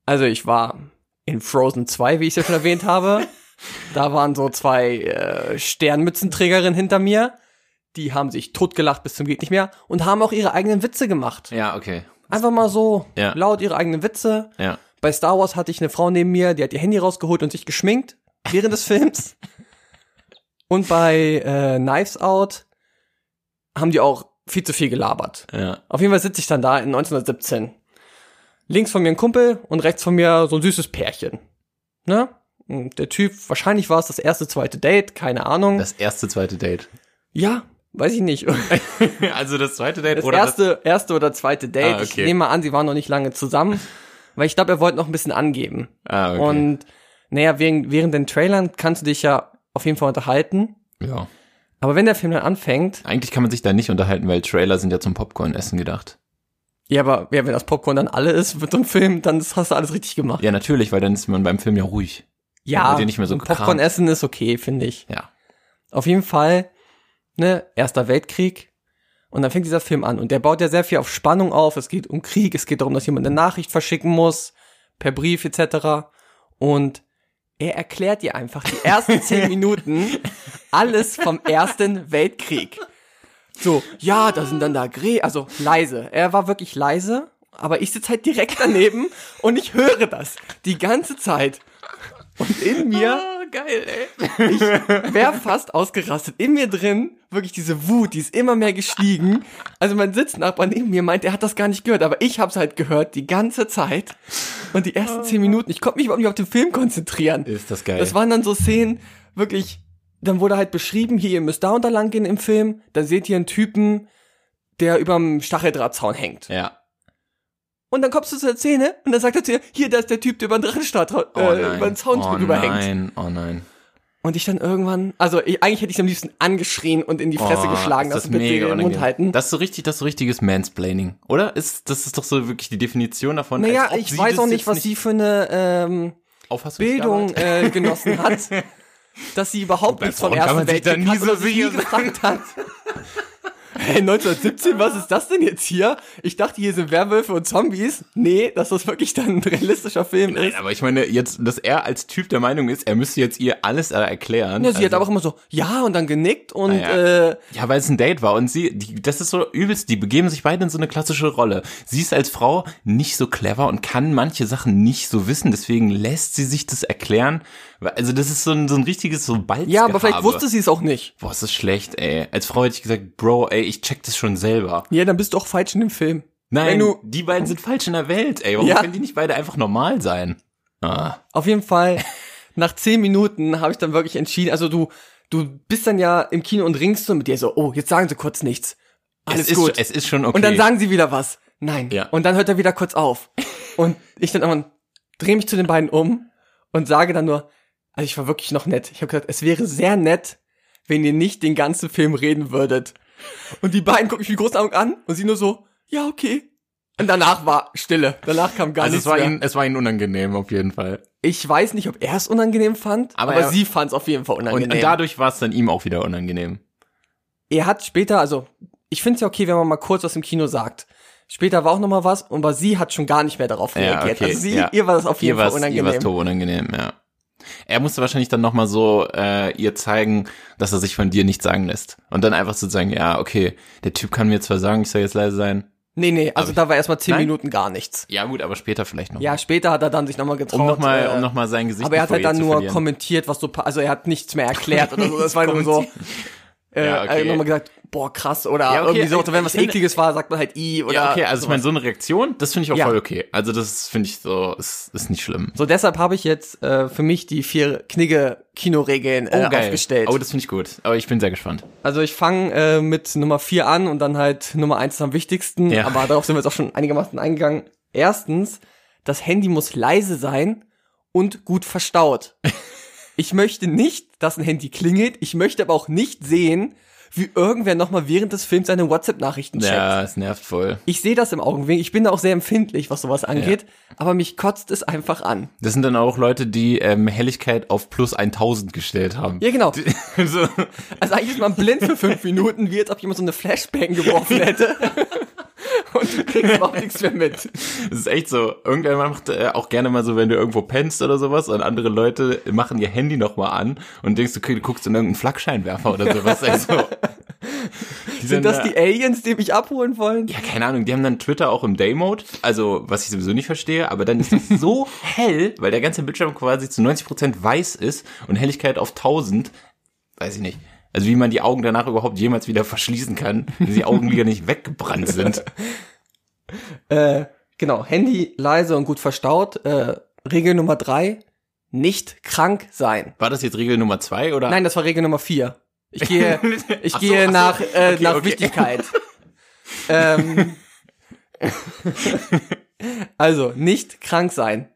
Also ich war in Frozen 2, wie ich es ja schon erwähnt habe. [laughs] Da waren so zwei äh, Sternmützenträgerinnen hinter mir. Die haben sich totgelacht bis zum geht nicht mehr und haben auch ihre eigenen Witze gemacht. Ja, okay. Einfach mal so Ja. laut ihre eigenen Witze. Ja. Bei Star Wars hatte ich eine Frau neben mir, die hat ihr Handy rausgeholt und sich geschminkt während des [laughs] Films. Und bei äh, Knives Out haben die auch viel zu viel gelabert. Ja. Auf jeden Fall sitze ich dann da in 1917. Links von mir ein Kumpel und rechts von mir so ein süßes Pärchen. Ne? Und der Typ, wahrscheinlich war es das erste, zweite Date, keine Ahnung. Das erste, zweite Date. ja, weiß ich nicht. [laughs] also das zweite Date Das oder erste, erste oder zweite Date. Ah, Ich okay. nehme mal an, sie waren noch nicht lange zusammen, [laughs] weil ich glaube, er wollte noch ein bisschen angeben. das? Ah, okay. Und naja, während, während den Trailern kannst du dich ja auf jeden Fall unterhalten. ja. Aber wenn der Film dann anfängt, Eigentlich kann man sich da nicht unterhalten, weil Trailer sind ja zum Popcorn-Essen gedacht. Ja, aber ja, wenn das Popcorn dann alle ist mit so einem Film, dann hast du alles richtig gemacht. Ja, natürlich, weil dann ist man beim Film ja ruhig. Ja, ja nicht mehr so Popcorn essen ist okay, finde ich. Ja. Auf jeden Fall, ne, Erster Weltkrieg. Und dann fängt dieser Film an. Und der baut ja sehr viel auf Spannung auf. Es geht um Krieg, es geht darum, dass jemand eine Nachricht verschicken muss, per Brief etc. Und er erklärt dir einfach die ersten zehn [laughs] Minuten alles vom Ersten Weltkrieg. So, ja, da sind dann da Gre, also leise. Er war wirklich leise, aber ich sitze halt direkt daneben [laughs] und ich höre das die ganze Zeit. Und in mir Oh, geil, ey. ich wäre fast ausgerastet. In mir drin, wirklich diese Wut, die ist immer mehr gestiegen. Also mein Sitznachbar neben mir meint, er hat das gar nicht gehört, aber ich hab's halt gehört, die ganze Zeit. Und die ersten zehn Minuten, ich konnte mich überhaupt nicht auf den Film konzentrieren. Ist das geil. Das waren dann so Szenen, wirklich, dann wurde halt beschrieben, hier, ihr müsst da und da lang gehen im Film, dann seht ihr einen Typen, der überm Stacheldrahtzaun hängt. ja. Und dann kommst du zur Szene und dann sagt er zu dir, hier, da ist der Typ, der über den Drachenstart, äh, Oh über den Zaun oh drüber hängt. nein, oh nein. Und ich dann irgendwann, also ich, eigentlich hätte ich am liebsten angeschrien und in die Fresse oh, geschlagen, dass das bitte den Mund halten. Das ist so richtig, das ist so richtiges Mansplaining, oder? Ist, das ist doch so wirklich die Definition davon. naja, ich weiß auch nicht, was sie für eine ähm, Bildung äh, genossen hat, [laughs] dass sie überhaupt nichts vom Ersten Weltkrieg nie hat so nie gefragt hat. [laughs] Hey, 1917, was ist das denn jetzt hier? Ich dachte, hier sind Werwölfe und Zombies. Nee, dass das wirklich dann ein realistischer Film Nein, ist. aber ich meine jetzt, dass er als Typ der Meinung ist, er müsste jetzt ihr alles äh, erklären. Ja, sie hat Also- aber auch immer so, ja, und dann genickt und Ah, ja. äh, Ja, weil es ein Date war und sie, die, das ist so übelst, die begeben sich beide in so eine klassische Rolle. Sie ist als Frau nicht so clever und kann manche Sachen nicht so wissen, deswegen lässt sie sich das erklären. Also das ist so ein, so ein richtiges so Balz ja, aber vielleicht wusste sie es auch nicht. Boah, ist das schlecht, ey. Als Frau hätte ich gesagt, Bro, ey, ich check das schon selber. Ja, dann bist du auch falsch in dem Film. Nein, du- die beiden sind falsch in der Welt, ey. Warum Ja. können die nicht beide einfach normal sein? Ah. Auf jeden Fall, [laughs] nach zehn Minuten habe ich dann wirklich entschieden, also du, du bist dann ja im Kino und ringst so mit dir so, oh, jetzt sagen sie kurz nichts. Alles es gut. Ist, es ist schon okay. Und dann sagen sie wieder was. Nein. Ja. Und dann hört er wieder kurz auf. [laughs] Und ich dann irgendwann drehe mich zu den beiden um und sage dann nur, also ich war wirklich noch nett. Ich habe gesagt, es wäre sehr nett, wenn ihr nicht den ganzen Film reden würdet. Und die beiden gucken mich mit großen Augen an und sie nur so, ja, okay. Und danach war Stille. Danach kam gar also es nichts war, mehr. ihnen, es war ihnen unangenehm auf jeden Fall. Ich weiß nicht, ob er es unangenehm fand, Aber aber, er- sie fand es auf jeden Fall unangenehm. und dadurch war es dann ihm auch wieder unangenehm. er hat später, also ich finde es ja okay, wenn man mal kurz was im Kino sagt. Später war auch noch mal was, und aber sie hat schon gar nicht mehr darauf Ja, reagiert. okay, also sie, ja. ihr war das auf jeden ihr Fall war's, Ihr unangenehm. tot unangenehm, ja. Er musste wahrscheinlich dann nochmal so äh, ihr zeigen, dass er sich von dir nichts sagen lässt. Und dann einfach so sagen, ja, okay, der Typ kann mir zwar sagen, ich soll jetzt leise sein. Nee, nee, also da war erstmal zehn Nein? Minuten gar nichts. Ja gut, aber später vielleicht noch. Ja, später hat er dann sich nochmal getraut. um nochmal äh, um noch mal sein Gesicht aber er hat halt dann zu nur verlieren. kommentiert, was so, also er hat nichts mehr erklärt oder so. Das war [laughs] nur so, äh, Ja, hat okay. nochmal gesagt, boah, krass, oder Ja, okay, irgendwie so, wenn was ekliges war, sagt man halt i oder. Ja, okay, also ich meine, so eine Reaktion, das finde ich auch Ja. voll okay. Also das finde ich so, ist, ist nicht schlimm. So, deshalb habe ich jetzt äh, für mich die vier Knigge-Kinoregeln äh, aufgestellt. Oh, das finde ich gut. Aber ich bin sehr gespannt. Also ich fange äh, mit Nummer vier an und dann halt Nummer eins ist am wichtigsten. Ja. Aber darauf sind wir jetzt auch schon einigermaßen eingegangen. Erstens, das Handy muss leise sein und gut verstaut. [laughs] ich möchte nicht, dass ein Handy klingelt. Ich möchte aber auch nicht sehen, wie irgendwer nochmal während des Films seine WhatsApp-Nachrichten checkt. Ja, es nervt voll. Ich sehe das im Augenblick. Ich bin da auch sehr empfindlich, was sowas angeht. Aber mich kotzt es einfach an. Das sind dann auch Leute, die ähm, Helligkeit auf plus 1000 gestellt haben. Ja, genau. [laughs] so. Also eigentlich ist man blind für fünf Minuten, wie als ob jemand so eine Flashbang geworfen [laughs] hätte. Und du kriegst überhaupt nichts mehr mit. Das ist echt so. Irgendwer macht äh, auch gerne mal so, wenn du irgendwo pennst oder sowas und andere Leute machen ihr Handy nochmal an und denkst, okay, du guckst in irgendeinen Flakscheinwerfer oder sowas. [laughs] Also, die Sind dann das da- die Aliens, die mich abholen wollen? Ja, keine Ahnung, die haben dann Twitter auch im Day-Mode, also was ich sowieso nicht verstehe, aber dann ist das so [laughs] hell, weil der ganze Bildschirm quasi zu 90% weiß ist und Helligkeit auf 1000, weiß ich nicht. Also wie man die Augen danach überhaupt jemals wieder verschließen kann, wenn die Augenlider nicht weggebrannt sind. [laughs] Äh, genau, Handy leise und gut verstaut. Äh, Regel Nummer drei, nicht krank sein. War das jetzt Regel Nummer zwei oder? Nein, das war Regel Nummer vier. Ich gehe, [laughs] ich so, gehe so. nach, äh, Okay, nach okay. Wichtigkeit. [laughs] ähm, also, nicht krank sein.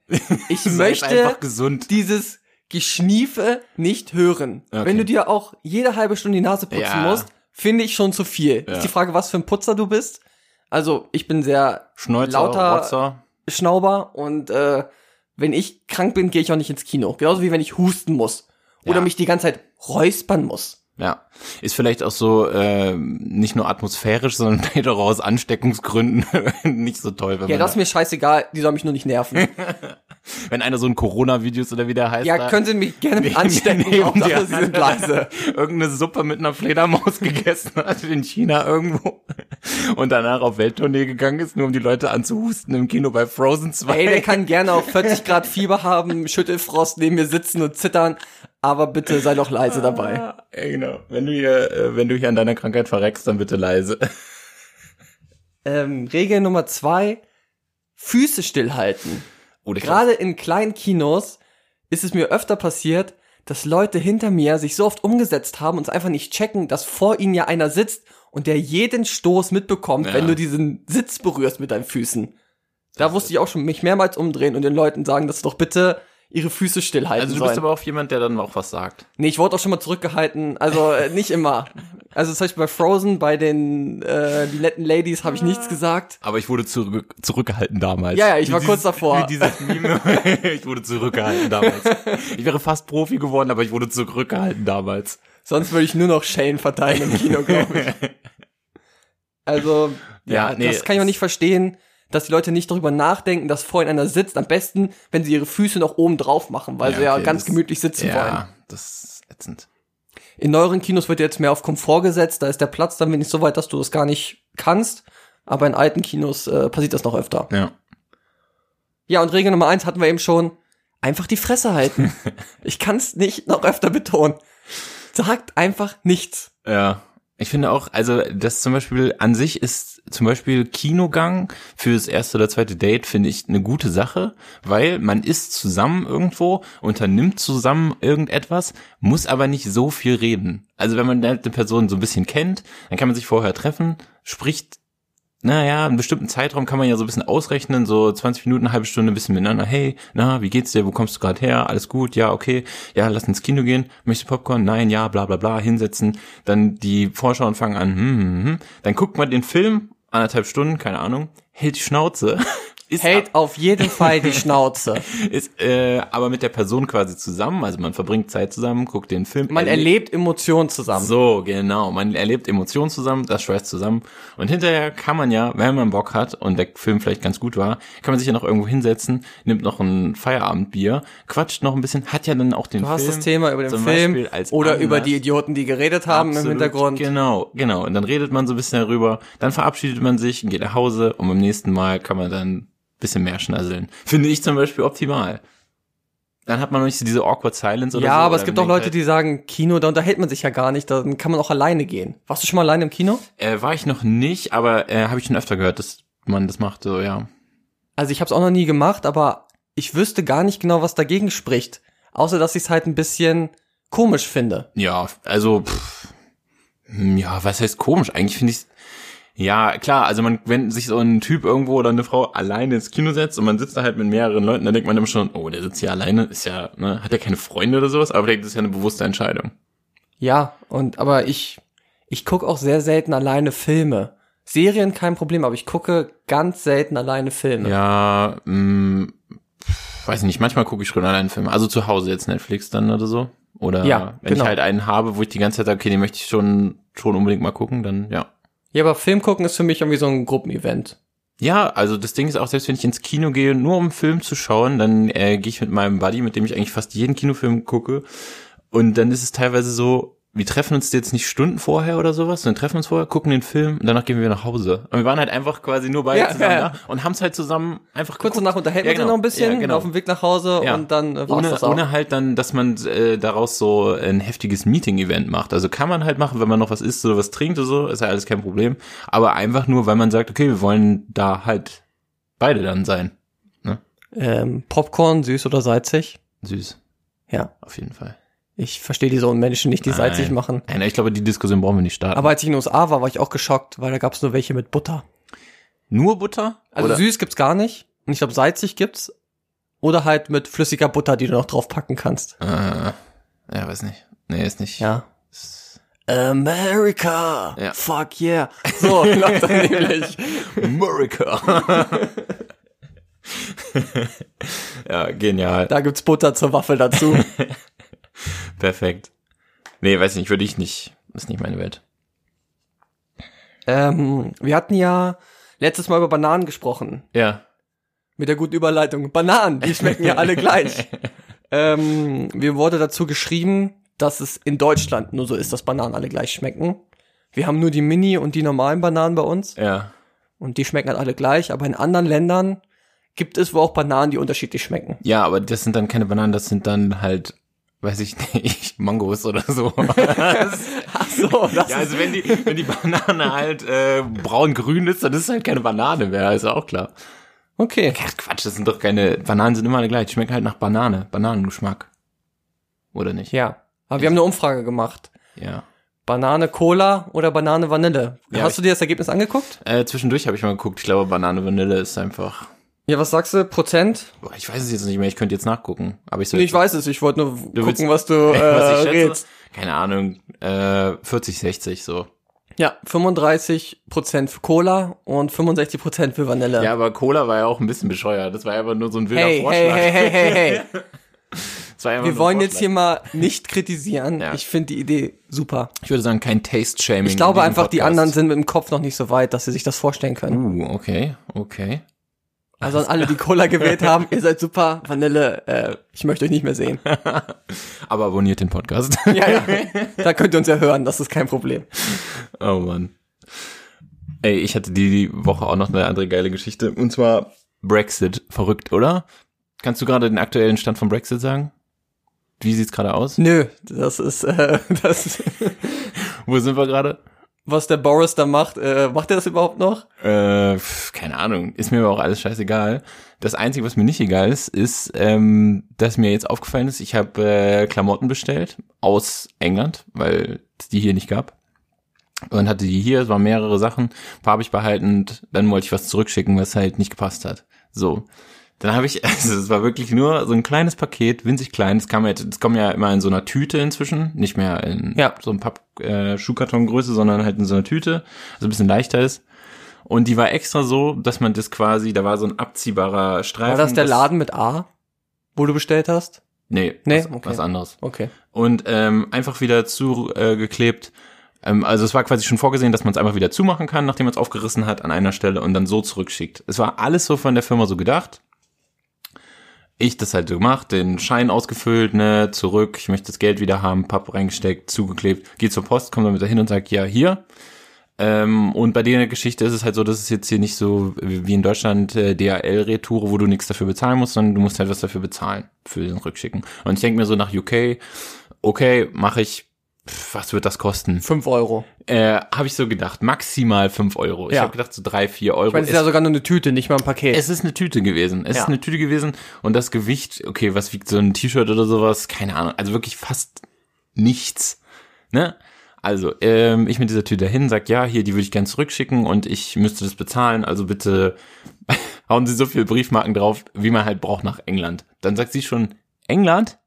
Ich Seid möchte einfach gesund. dieses Geschniefe nicht hören. Okay. Wenn du dir auch jede halbe Stunde die Nase putzen Ja. musst, finde ich schon zu viel. Ja. Ist die Frage, was für ein Putzer du bist. Also, ich bin sehr Schnäuzer, lauter Rotzer. Schnauber und äh, wenn ich krank bin, gehe ich auch nicht ins Kino. Genauso wie wenn ich husten muss. Oder Ja. mich die ganze Zeit räuspern muss. Ja. Ist vielleicht auch so äh, nicht nur atmosphärisch, sondern [laughs] vielleicht auch aus Ansteckungsgründen [laughs] nicht so toll, wenn Ja, das ist mir scheißegal, die soll mich nur nicht nerven. [laughs] wenn einer so ein Corona-Videos oder wie der heißt. Ja, da können sie mich gerne mit anstecken, Hauptsache sie sind leise. irgendeine Suppe mit einer Fledermaus gegessen hat in China irgendwo und danach auf Welttournee gegangen ist, nur um die Leute anzuhusten im Kino bei Frozen 2. Ey, der kann gerne auch 40 Grad Fieber haben, Schüttelfrost neben mir sitzen und zittern, aber bitte sei doch leise dabei. Ah, ja, genau. Wenn du hier, äh, wenn du hier an deiner Krankheit verreckst, dann bitte leise. [laughs] Ähm, Regel Nummer zwei, Füße stillhalten. Oder ich Gerade in kleinen Kinos ist es mir öfter passiert, dass Leute hinter mir sich so oft umgesetzt haben und es einfach nicht checken, dass vor ihnen ja einer sitzt und der jeden Stoß mitbekommt, Ja. wenn du diesen Sitz berührst mit deinen Füßen. Da musste ich auch schon mich mehrmals umdrehen und den Leuten sagen, dass doch bitte ihre Füße stillhalten Also du sollen. bist aber auch jemand, der dann auch was sagt. Nee, ich wurde auch schon mal zurückgehalten. Also äh, [laughs] nicht immer. Also zum Beispiel bei Frozen, bei den äh, die netten Ladies habe ich nichts gesagt. Aber ich wurde zurück, zurückgehalten damals. Ja, ja, ich war Wie kurz davor. Wie dieses Meme. [laughs] ich wurde zurückgehalten damals. Ich wäre fast Profi geworden, aber ich wurde zurückgehalten damals. Sonst würde ich nur noch Shane verteilen im Kino, glaube ich. [laughs] Also, ja, Ja, nee, das kann ich auch nicht verstehen, dass die Leute nicht darüber nachdenken, dass vor ihnen einer sitzt. Am besten, wenn sie ihre Füße noch oben drauf machen, weil sie ja okay, ganz das- gemütlich sitzen wollen. Ja, das ist ätzend. In neueren Kinos wird jetzt mehr auf Komfort gesetzt. Da ist der Platz dann wenig so weit, dass du das gar nicht kannst. Aber in alten Kinos äh, passiert das noch öfter. Ja. Ja, und Regel Nummer eins hatten wir eben schon. Einfach die Fresse halten. [laughs] ich kann es nicht noch öfter betonen. Sagt einfach nichts. Ja. Ich finde auch, also das zum Beispiel an sich ist zum Beispiel Kinogang für das erste oder zweite Date finde ich eine gute Sache, weil man ist zusammen irgendwo, unternimmt zusammen irgendetwas, muss aber nicht so viel reden. Also wenn man halt eine Person so ein bisschen kennt, dann kann man sich vorher treffen, spricht naja, einen bestimmten Zeitraum kann man ja so ein bisschen ausrechnen, so 20 Minuten, halbe Stunde ein bisschen miteinander. Hey, na, wie geht's dir? Wo kommst du gerade her? Alles gut? Ja, okay. Ja, lass ins Kino gehen. Möchtest du Popcorn? Nein, ja, bla bla bla. Hinsetzen. Dann die Vorschauen fangen an. Hm, hm, hm. Dann guckt man den Film, anderthalb Stunden, keine Ahnung, hält die Schnauze. [laughs] Ist Hält auf jeden Fall die Schnauze. [laughs] ist äh, aber mit der Person quasi zusammen, also man verbringt Zeit zusammen, guckt den Film. Man erlebt- erlebt Emotionen zusammen. so, genau. Man erlebt Emotionen zusammen, das schweißt zusammen. Und hinterher kann man ja, wenn man Bock hat und der Film vielleicht ganz gut war, kann man sich ja noch irgendwo hinsetzen, nimmt noch ein Feierabendbier, quatscht noch ein bisschen, hat ja dann auch den Du hast Film. das Thema über den zum Film oder Anlass. über die Idioten, die geredet haben im Absolut, Hintergrund. Genau, genau. Und dann redet man so ein bisschen darüber, dann verabschiedet man sich, geht nach Hause und beim nächsten Mal kann man dann bisschen mehr schnasseln. Finde ich zum Beispiel optimal. Dann hat man noch nicht so diese awkward silence oder Ja, so. aber oder es gibt auch Leute, denkt die sagen, Kino, da unterhält man sich ja gar nicht, dann kann man auch alleine gehen. Warst du schon mal alleine im Kino? halt, äh, war ich noch nicht, aber äh, habe ich schon öfter gehört, dass man das macht, so, ja. Also ich habe es auch noch nie gemacht, aber ich wüsste gar nicht genau, was dagegen spricht. Außer, dass ich es halt ein bisschen komisch finde. Ja, also, pff, hm, ja, was heißt komisch? Eigentlich finde ich ja, klar, also man, wenn sich so ein Typ irgendwo oder eine Frau alleine ins Kino setzt und man sitzt da halt mit mehreren Leuten, dann denkt man immer schon, oh, der sitzt hier alleine, ist ja, ne, hat ja keine Freunde oder sowas, aber das ist ja eine bewusste Entscheidung. Ja, und aber ich ich gucke auch sehr selten alleine Filme. Serien kein Problem, aber ich gucke ganz selten alleine Filme. Ja, mh, pff, weiß nicht, manchmal gucke ich schon alleine Filme. Also zu Hause jetzt Netflix dann oder so. Oder Ja, wenn genau. ich halt einen habe, wo ich die ganze Zeit sage, okay, den möchte ich schon, schon unbedingt mal gucken, dann ja. Ja, aber Film gucken ist für mich irgendwie so ein Gruppenevent. Ja, also das Ding ist auch, selbst wenn ich ins Kino gehe, nur um Film zu schauen, dann äh, gehe ich mit meinem Buddy, mit dem ich eigentlich fast jeden Kinofilm gucke. Und dann ist es teilweise so, wir treffen uns jetzt nicht Stunden vorher oder sowas, sondern treffen uns vorher, gucken den Film und danach gehen wir nach Hause. Und wir waren halt einfach quasi nur beide Ja, zusammen ja, ja. da und haben es halt zusammen einfach Kurz danach unterhält man Ja, sich genau. noch ein bisschen genau. auf dem Weg nach Hause und dann äh, ohne, ohne halt dann, dass man äh, daraus so ein heftiges Meeting-Event macht. Also kann man halt machen, wenn man noch was isst oder was trinkt oder so, ist ja alles kein Problem. Aber einfach nur, weil man sagt, okay, wir wollen da halt beide dann sein. ähm, Popcorn, süß oder salzig? Süß, Ja, auf jeden Fall. Ich verstehe diese Menschen nicht, die Nein. salzig machen. Nein, ich glaube, die Diskussion brauchen wir nicht starten. Aber als ich in den USA war, war ich auch geschockt, weil da gab es nur welche mit Butter. nur Butter? Also Oder? süß gibt's gar nicht. Und ich glaube, salzig gibt's. Oder halt mit flüssiger Butter, die du noch draufpacken kannst. Äh, ja, weiß nicht. Nee, ist nicht. Ja. America! Ja. Fuck yeah! [laughs] So, läuft das nämlich. America. [laughs] [laughs] ja, genial. Da gibt's Butter zur Waffel dazu. [laughs] Perfekt. Nee, weiß ich nicht, würde ich nicht. Ist nicht meine Welt. Ähm, wir hatten ja letztes Mal über Bananen gesprochen. Ja. Mit der guten Überleitung. Bananen, die schmecken ja alle [laughs] gleich. Ähm, mir wurde dazu geschrieben, dass es in Deutschland nur so ist, dass Bananen alle gleich schmecken. Wir haben nur die Mini und die normalen Bananen bei uns Ja. und die schmecken halt alle gleich, aber in anderen Ländern gibt es wohl auch Bananen, die unterschiedlich schmecken. Ja, aber das sind dann keine Bananen, das sind dann halt, weiß ich nicht, [laughs] Mangos oder so. Ach so, das ja, also wenn die, wenn die Banane halt äh, braun-grün ist, dann ist es halt keine Banane mehr, ist ja auch klar. okay. Ja, Quatsch, das sind doch keine, Bananen sind immer alle gleich, die schmecken halt nach Banane, Bananengeschmack. Oder nicht? Ja, aber wir haben eine Umfrage gemacht. Ja. Banane Cola oder Banane Vanille. Ja, Hast du dir das Ergebnis angeguckt? Äh, zwischendurch habe ich mal geguckt, ich glaube Banane Vanille ist einfach, Ja, was sagst du? Prozent? boah, ich weiß es jetzt nicht mehr, ich könnte jetzt nachgucken, aber ich Nee, ich weiß es, ich wollte nur gucken, willst- was du äh, [laughs] was ich schätze? redest. Keine Ahnung, äh, 40, 60 so. Ja, 35% für Cola und 65% für Vanille. Ja, aber Cola war ja auch ein bisschen bescheuert. Das war ja einfach nur so ein wilder hey, Vorschlag. hey, hey, hey, hey, [laughs] hey. Wir wollen jetzt hier mal nicht kritisieren. Ja. Ich finde die Idee super. Ich würde sagen, kein Taste-Shaming. Ich glaube einfach, die Podcast. anderen sind mit dem Kopf noch nicht so weit, dass sie sich das vorstellen können. Uh, okay, okay. Also an alle, die Cola gewählt haben, ihr seid super. Vanille, äh, ich möchte euch nicht mehr sehen. [laughs] Aber abonniert den Podcast. Ja, ja. Da könnt ihr uns ja hören, das ist kein Problem. oh Mann. Ey, ich hatte die Woche auch noch eine andere geile Geschichte. Und zwar Brexit. Verrückt, oder? Kannst du gerade den aktuellen Stand von Brexit sagen? Wie sieht's gerade aus? Nö, das ist, äh, [laughs] das, Wo sind wir gerade? Was der Boris da macht, äh, macht er das überhaupt noch? Äh, keine Ahnung, ist mir aber auch alles scheißegal. Das Einzige, was mir nicht egal ist, ist, ähm, dass mir jetzt aufgefallen ist, ich habe äh, Klamotten bestellt aus England, weil es die hier nicht gab. Und hatte die hier, es waren mehrere Sachen, ein paar habe ich behalten und dann wollte ich was zurückschicken, was halt nicht gepasst hat. So. Dann habe ich, [laughs] also es war wirklich nur so ein kleines Paket, winzig klein. Es kam jetzt, es kommen ja immer in so einer Tüte inzwischen, nicht mehr in Ja. so ein Papp äh, Schuhkartongröße, sondern halt in so einer Tüte, also ein bisschen leichter ist. Und die war extra so, dass man das quasi, da war so ein abziehbarer Streifen. War das der Laden mit A, wo du bestellt hast? Nee, Nee, was, okay. was anderes. Okay. Und ähm, einfach wieder zugeklebt. Äh, ähm, also es war quasi schon vorgesehen, dass man es einfach wieder zumachen kann, nachdem man es aufgerissen hat an einer Stelle und dann so zurückschickt. Es war alles so von der Firma so gedacht. Ich das halt so gemacht, den Schein ausgefüllt, ne, zurück, ich möchte das Geld wieder haben, Papp reingesteckt, zugeklebt, geht zur Post, kommt damit dahin und sagt, ja, hier. Ähm, und bei der Geschichte ist es halt so, dass es jetzt hier nicht so wie in Deutschland äh, DHL-Retoure, wo du nichts dafür bezahlen musst, sondern du musst halt was dafür bezahlen für den Rückschicken. Und ich denke mir so nach UK, okay, mache ich, was wird das kosten? Fünf Euro. Äh, habe ich so gedacht, maximal fünf Euro. Ich Ja. habe gedacht so drei, vier Euro. Ich meine, es ist ja sogar nur eine Tüte, nicht mal ein Paket. Es ist eine Tüte gewesen. Es Ja. ist eine Tüte gewesen und das Gewicht, okay, was wiegt so ein T-Shirt oder sowas? Keine Ahnung. Also wirklich fast nichts. Ne? Also, ähm, ich mit dieser Tüte dahin, sag, ja, hier, die würde ich gern zurückschicken und ich müsste das bezahlen, also bitte [laughs] hauen Sie so viele Briefmarken drauf, wie man halt braucht nach England. Dann sagt sie schon, England?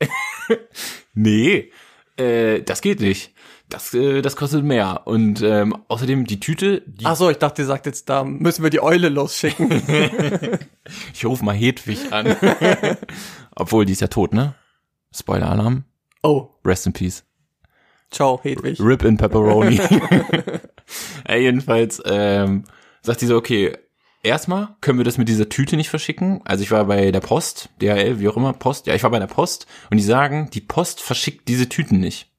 [laughs] nee, äh, das geht nicht. Das, äh, das kostet mehr. Und ähm, außerdem die Tüte, die Ach so, ich dachte, ihr sagt jetzt, da müssen wir die Eule losschicken. [laughs] Ich rufe mal Hedwig an. [laughs] Obwohl, die ist ja tot, ne? Spoiler-Alarm. Oh, Rest in Peace. ciao, Hedwig. Rip in Pepperoni. ja, [laughs] jedenfalls ähm, sagt die so, okay, erstmal können wir das mit dieser Tüte nicht verschicken. Also ich war bei der Post, DHL, wie auch immer, Post. Ja, ich war bei der Post und die sagen, die Post verschickt diese Tüten nicht.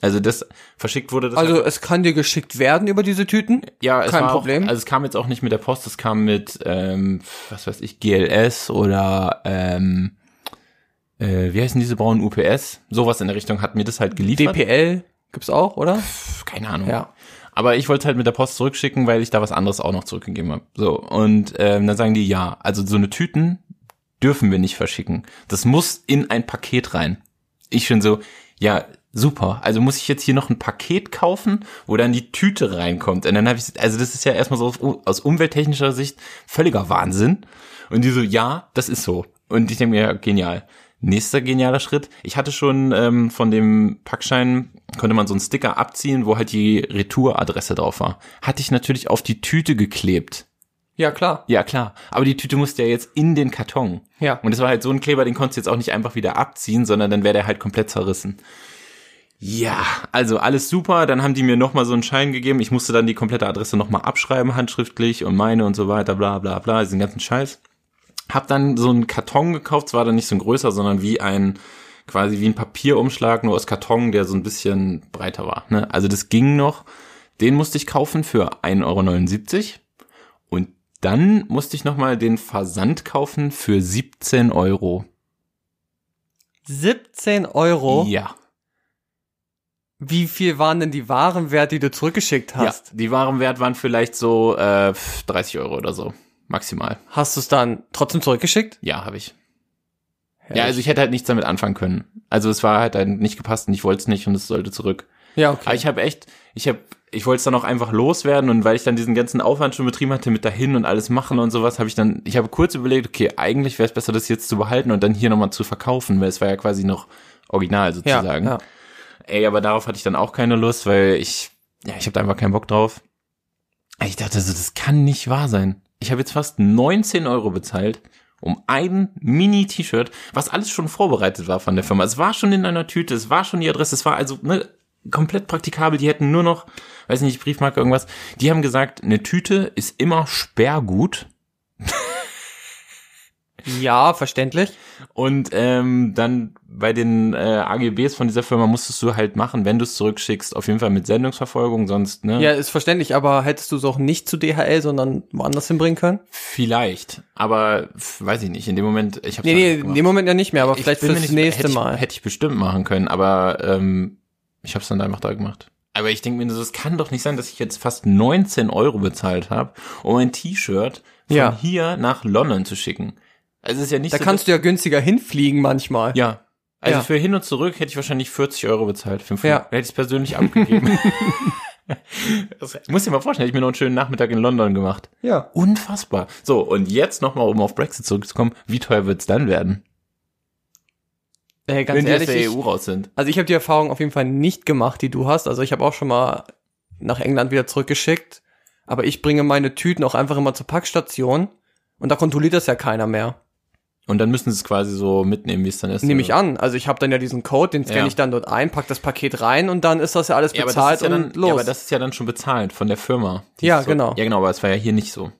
Also das verschickt wurde das Also es kann dir geschickt werden über diese Tüten. Ja, es Kein Problem. Auch, also es kam jetzt auch nicht mit der Post, es kam mit, ähm, was weiß ich, GLS oder ähm, äh, wie heißen diese braunen UPS? Sowas in der Richtung hat mir das halt geliefert. DPL gibt's auch, oder? Pff, Keine Ahnung. Ja. Aber ich wollte es halt mit der Post zurückschicken, weil ich da was anderes auch noch zurückgegeben habe. So, und ähm, dann sagen die, ja, also so eine Tüten dürfen wir nicht verschicken. Das muss in ein Paket rein. Ich schon so, ja, super. Also muss ich jetzt hier noch ein Paket kaufen, wo dann die Tüte reinkommt. Und dann habe ich, also das ist ja erstmal so aus, umwelttechnischer Sicht völliger Wahnsinn. Und die so, ja, das ist so. Und ich denke mir, ja, genial. Nächster genialer Schritt. Ich hatte schon ähm, von dem Packschein, konnte man so einen Sticker abziehen, wo halt die Retouradresse drauf war. Hatte ich natürlich auf die Tüte geklebt. Ja, klar. Ja, klar. Aber die Tüte musste ja jetzt in den Karton. Ja. Und es war halt so ein Kleber, den konntest du jetzt auch nicht einfach wieder abziehen, sondern dann wäre der halt komplett zerrissen. Ja, also alles super. Dann haben die mir nochmal so einen Schein gegeben. Ich musste dann die komplette Adresse nochmal abschreiben, handschriftlich und meine und so weiter, bla bla bla, diesen ganzen Scheiß. Hab dann so einen Karton gekauft, zwar dann nicht so ein größer, sondern wie ein, quasi wie ein Papierumschlag, nur aus Karton, der so ein bisschen breiter war. Ne? Also das ging noch. Den musste ich kaufen für 1,79 Euro. Und dann musste ich nochmal den Versand kaufen für 17 Euro. 17 Euro? Ja. Wie viel waren denn die Warenwert, die du zurückgeschickt hast? Ja, die Warenwert waren vielleicht so äh, 30 Euro oder so. Maximal. Hast du es dann trotzdem zurückgeschickt? Ja, habe ich. Ja, also ich hätte halt nichts damit anfangen können. Also es war halt dann nicht gepasst und ich wollte es nicht und es sollte zurück. Ja, okay. Aber ich habe echt, ich habe, ich wollte es dann auch einfach loswerden und weil ich dann diesen ganzen Aufwand schon betrieben hatte mit dahin und alles machen und sowas, habe ich dann, ich habe kurz überlegt, okay, eigentlich wäre es besser, das jetzt zu behalten und dann hier nochmal zu verkaufen, weil es war ja quasi noch original sozusagen. Ja, ja. Ey, aber darauf hatte ich dann auch keine Lust, weil ich, ja, ich habe da einfach keinen Bock drauf. Ich dachte so, das kann nicht wahr sein. Ich habe jetzt fast 19 Euro bezahlt um ein Mini-T-Shirt, was alles schon vorbereitet war von der Firma. Es war schon in einer Tüte, es war schon die Adresse, es war also ne, komplett praktikabel. Die hätten nur noch, weiß nicht, Briefmarke, irgendwas. Die haben gesagt, eine Tüte ist immer sperrgut. [laughs] Ja, verständlich. Und ähm, dann bei den äh, AGBs von dieser Firma musstest du halt machen, wenn du es zurückschickst, auf jeden Fall mit Sendungsverfolgung, sonst, ne? Ja, ist verständlich, aber hättest du es auch nicht zu DHL, sondern woanders hinbringen können? Vielleicht, aber weiß ich nicht. In dem Moment, ich habe Nee, nee, in dem Moment ja nicht mehr, aber vielleicht bin mir fürs nicht- nächste hätte ich, Mal. Hätte ich bestimmt machen können, aber ähm, ich habe es dann einfach da gemacht. Aber ich denke mir, so, es kann doch nicht sein, dass ich jetzt fast 19 Euro bezahlt habe, um ein T-Shirt von Ja. hier nach London zu schicken. Also es ist ja nicht Da so, kannst du ja günstiger hinfliegen manchmal. Ja. Also Ja. für hin und zurück hätte ich wahrscheinlich 40 Euro bezahlt. 500. Ja. Hätte ich es persönlich abgegeben. [laughs] [laughs] das, ich muss dir mal vorstellen, hätte ich mir noch einen schönen Nachmittag in London gemacht. Ja. Unfassbar. So, und jetzt nochmal, um auf Brexit zurückzukommen, wie teuer wird's dann werden? Äh, ganz wenn die ehrlich, aus der EU raus sind. also ich habe die Erfahrung auf jeden Fall nicht gemacht, die du hast. Also ich habe auch schon mal nach England wieder zurückgeschickt, aber ich bringe meine Tüten auch einfach immer zur Packstation und da kontrolliert das ja keiner mehr. Und dann müssen sie es quasi so mitnehmen, wie es dann ist. Nehme ich an. Also ich habe dann ja diesen Code, den scanne Ja. ich dann dort ein, pack das Paket rein und dann ist das ja alles Ja, bezahlt ja dann, und los. Ja, aber das ist ja dann schon bezahlt von der Firma. Ja, so, genau. Ja, genau, aber es war ja hier nicht so.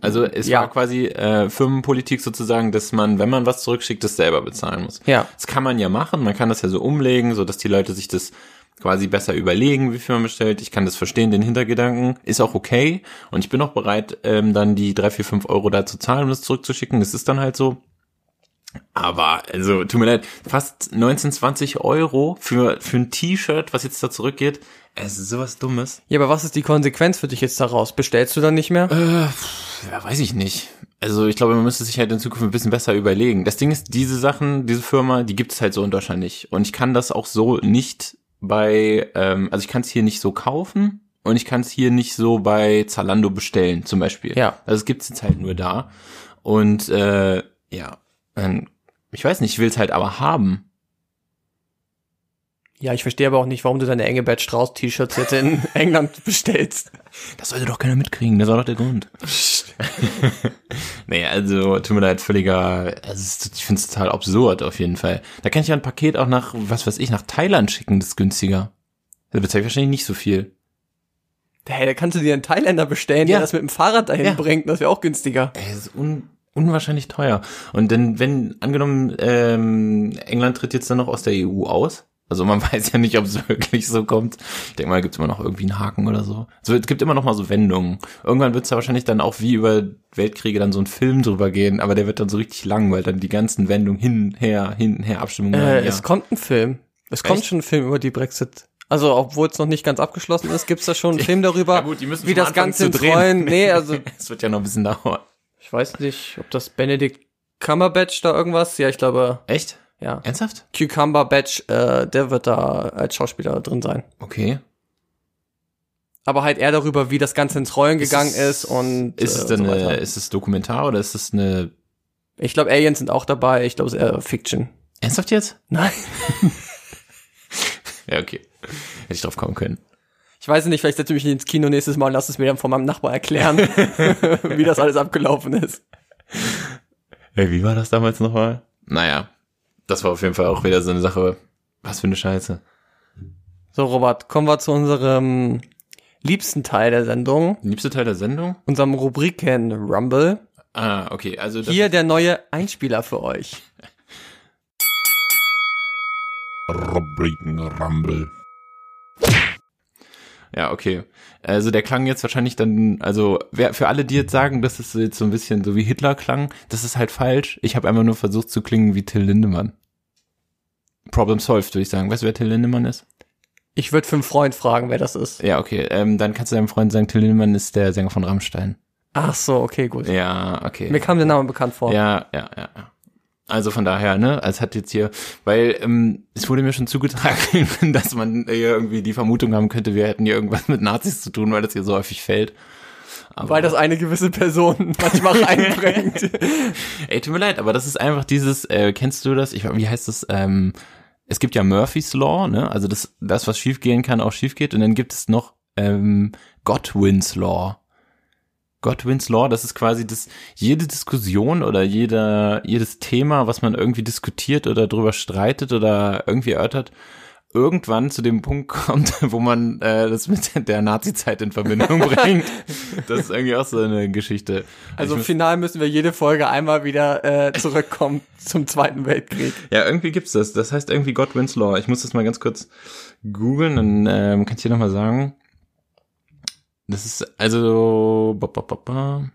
Also es Ja. war quasi äh, Firmenpolitik sozusagen, dass man, wenn man was zurückschickt, das selber bezahlen muss. ja. Das kann man ja machen, man kann das ja so umlegen, so dass die Leute sich das quasi besser überlegen, wie viel man bestellt. Ich kann das verstehen, den Hintergedanken. Ist auch okay. Und ich bin auch bereit, ähm, dann die drei, vier, fünf Euro da zu zahlen, um das zurückzuschicken. Das ist dann halt so. Aber, also, tut mir leid, fast 19, 20 Euro für, für ein T-Shirt, was jetzt da zurückgeht. Es ist sowas Dummes. Ja, aber was ist die Konsequenz für dich jetzt daraus? Bestellst du dann nicht mehr? Ja, weiß ich nicht. Also ich glaube, man müsste sich halt in Zukunft ein bisschen besser überlegen. Das Ding ist, diese Sachen, diese Firma, die gibt es halt so in Deutschland nicht. Und ich kann das auch so nicht bei, ähm, also ich kann es hier nicht so kaufen und ich kann es hier nicht so bei Zalando bestellen, zum Beispiel. Ja. Also es gibt es jetzt halt nur da. Und äh, ja, ähm, ich weiß nicht, ich will es halt aber haben. Ja, ich verstehe aber auch nicht, warum du deine Engelbert Strauß T-Shirts jetzt in [laughs] England bestellst. Das sollte doch keiner mitkriegen, das war doch der Grund. [laughs] nee, also tut mir leid, völliger, also ich finde es total absurd auf jeden Fall. Da kann ich ja ein Paket auch nach, was weiß ich, nach Thailand schicken, das ist günstiger. Da bezahle ich wahrscheinlich nicht so viel. Hey, da kannst du dir einen Thailänder bestellen, Ja. der das mit dem Fahrrad dahin Ja. bringt. Das wäre auch günstiger. Ey, das ist un, unwahrscheinlich teuer. Und dann, wenn, angenommen, ähm, England tritt jetzt dann noch aus der EU aus, also man [laughs] weiß ja nicht, ob es wirklich so kommt. Ich denke mal, da gibt es immer noch irgendwie einen Haken oder so. So, es gibt immer noch mal so Wendungen. Irgendwann wird es ja wahrscheinlich dann auch wie über Weltkriege dann so ein Film drüber gehen, aber der wird dann so richtig lang, weil dann die ganzen Wendungen hin, her, hin, her, Abstimmungen. Äh, ja. Es kommt ein Film. Es kommt Echt? schon ein Film über die Brexit. Also, obwohl es noch nicht ganz abgeschlossen ist, gibt's da schon einen Film darüber, [laughs] Ja gut, wie das Ganze drehen. Rollen. Nee, [laughs] also Es wird ja noch ein bisschen dauern. Ich weiß nicht, ob das Benedict Cumberbatch da irgendwas. Ja, ich glaube, Echt? ja. Ernsthaft? Cucumber Batch, äh, der wird da als Schauspieler drin sein. Okay. Aber halt eher darüber, wie das Ganze ins Rollen Ist gegangen es- ist und Ist es äh, denn so eine, ist es Dokumentar oder ist es eine, Ich glaube, Aliens sind auch dabei. Ich glaube, es ist eher Fiction. ernsthaft jetzt? Nein. [laughs] Ja, okay. Hätte ich drauf kommen können. Ich weiß nicht, vielleicht setze ich mich ins Kino nächstes Mal und lass es mir dann von meinem Nachbar erklären, [laughs] [laughs] wie das alles abgelaufen ist. Hey, wie war das damals nochmal? Naja, das war auf jeden Fall auch wieder so eine Sache. Was für eine Scheiße. So, Robert, kommen wir zu unserem liebsten Teil der Sendung, Liebste Teil der Sendung? unserem Rubriken Rumble. Ah, okay. Also das Hier der neue Einspieler für euch. Rubriken Rumble. Ja, okay. Also der klang jetzt wahrscheinlich dann, also wer, für alle, die jetzt sagen, dass es jetzt so ein bisschen so wie Hitler klang, das ist halt falsch. Ich habe einfach nur versucht zu klingen wie Till Lindemann. Problem solved, würde ich sagen. Weißt du, wer Till Lindemann ist? Ich würde für einen Freund fragen, wer das ist. Ja, okay. Ähm, dann kannst du deinem Freund sagen, Till Lindemann ist der Sänger von Rammstein. Ach so, okay, gut. Ja, okay. Mir kam der Name bekannt vor. Ja, ja, ja, ja. Also von daher, ne, als hat jetzt hier, weil ähm, es wurde mir schon zugetragen, [laughs] dass man hier irgendwie die Vermutung haben könnte, wir hätten hier irgendwas mit Nazis zu tun, weil das hier so häufig fällt. Aber, Weil das eine gewisse Person [laughs] manchmal reinbringt. [laughs] ey, tut mir leid, aber das ist einfach dieses, äh, kennst du das? Ich, wie heißt das? Ähm, es gibt ja Murphy's Law, ne? Also das, das, was schiefgehen kann, auch schief geht. Und dann gibt es noch ähm, Godwin's Law. Godwin's Law, das ist quasi das, jede Diskussion oder jeder, jedes Thema, was man irgendwie diskutiert oder drüber streitet oder irgendwie erörtert, irgendwann zu dem Punkt kommt, [laughs] wo man äh, das mit der Nazi-Zeit in Verbindung [laughs] bringt. Das ist irgendwie auch so eine Geschichte. Also Ich final müssen wir jede Folge einmal wieder äh, zurückkommen [laughs] zum Zweiten Weltkrieg. Ja, irgendwie gibt's das. Das heißt irgendwie Godwin's Law. Ich muss das mal ganz kurz googeln, dann ähm, kann ich dir nochmal sagen. Das ist also ba, ba, ba.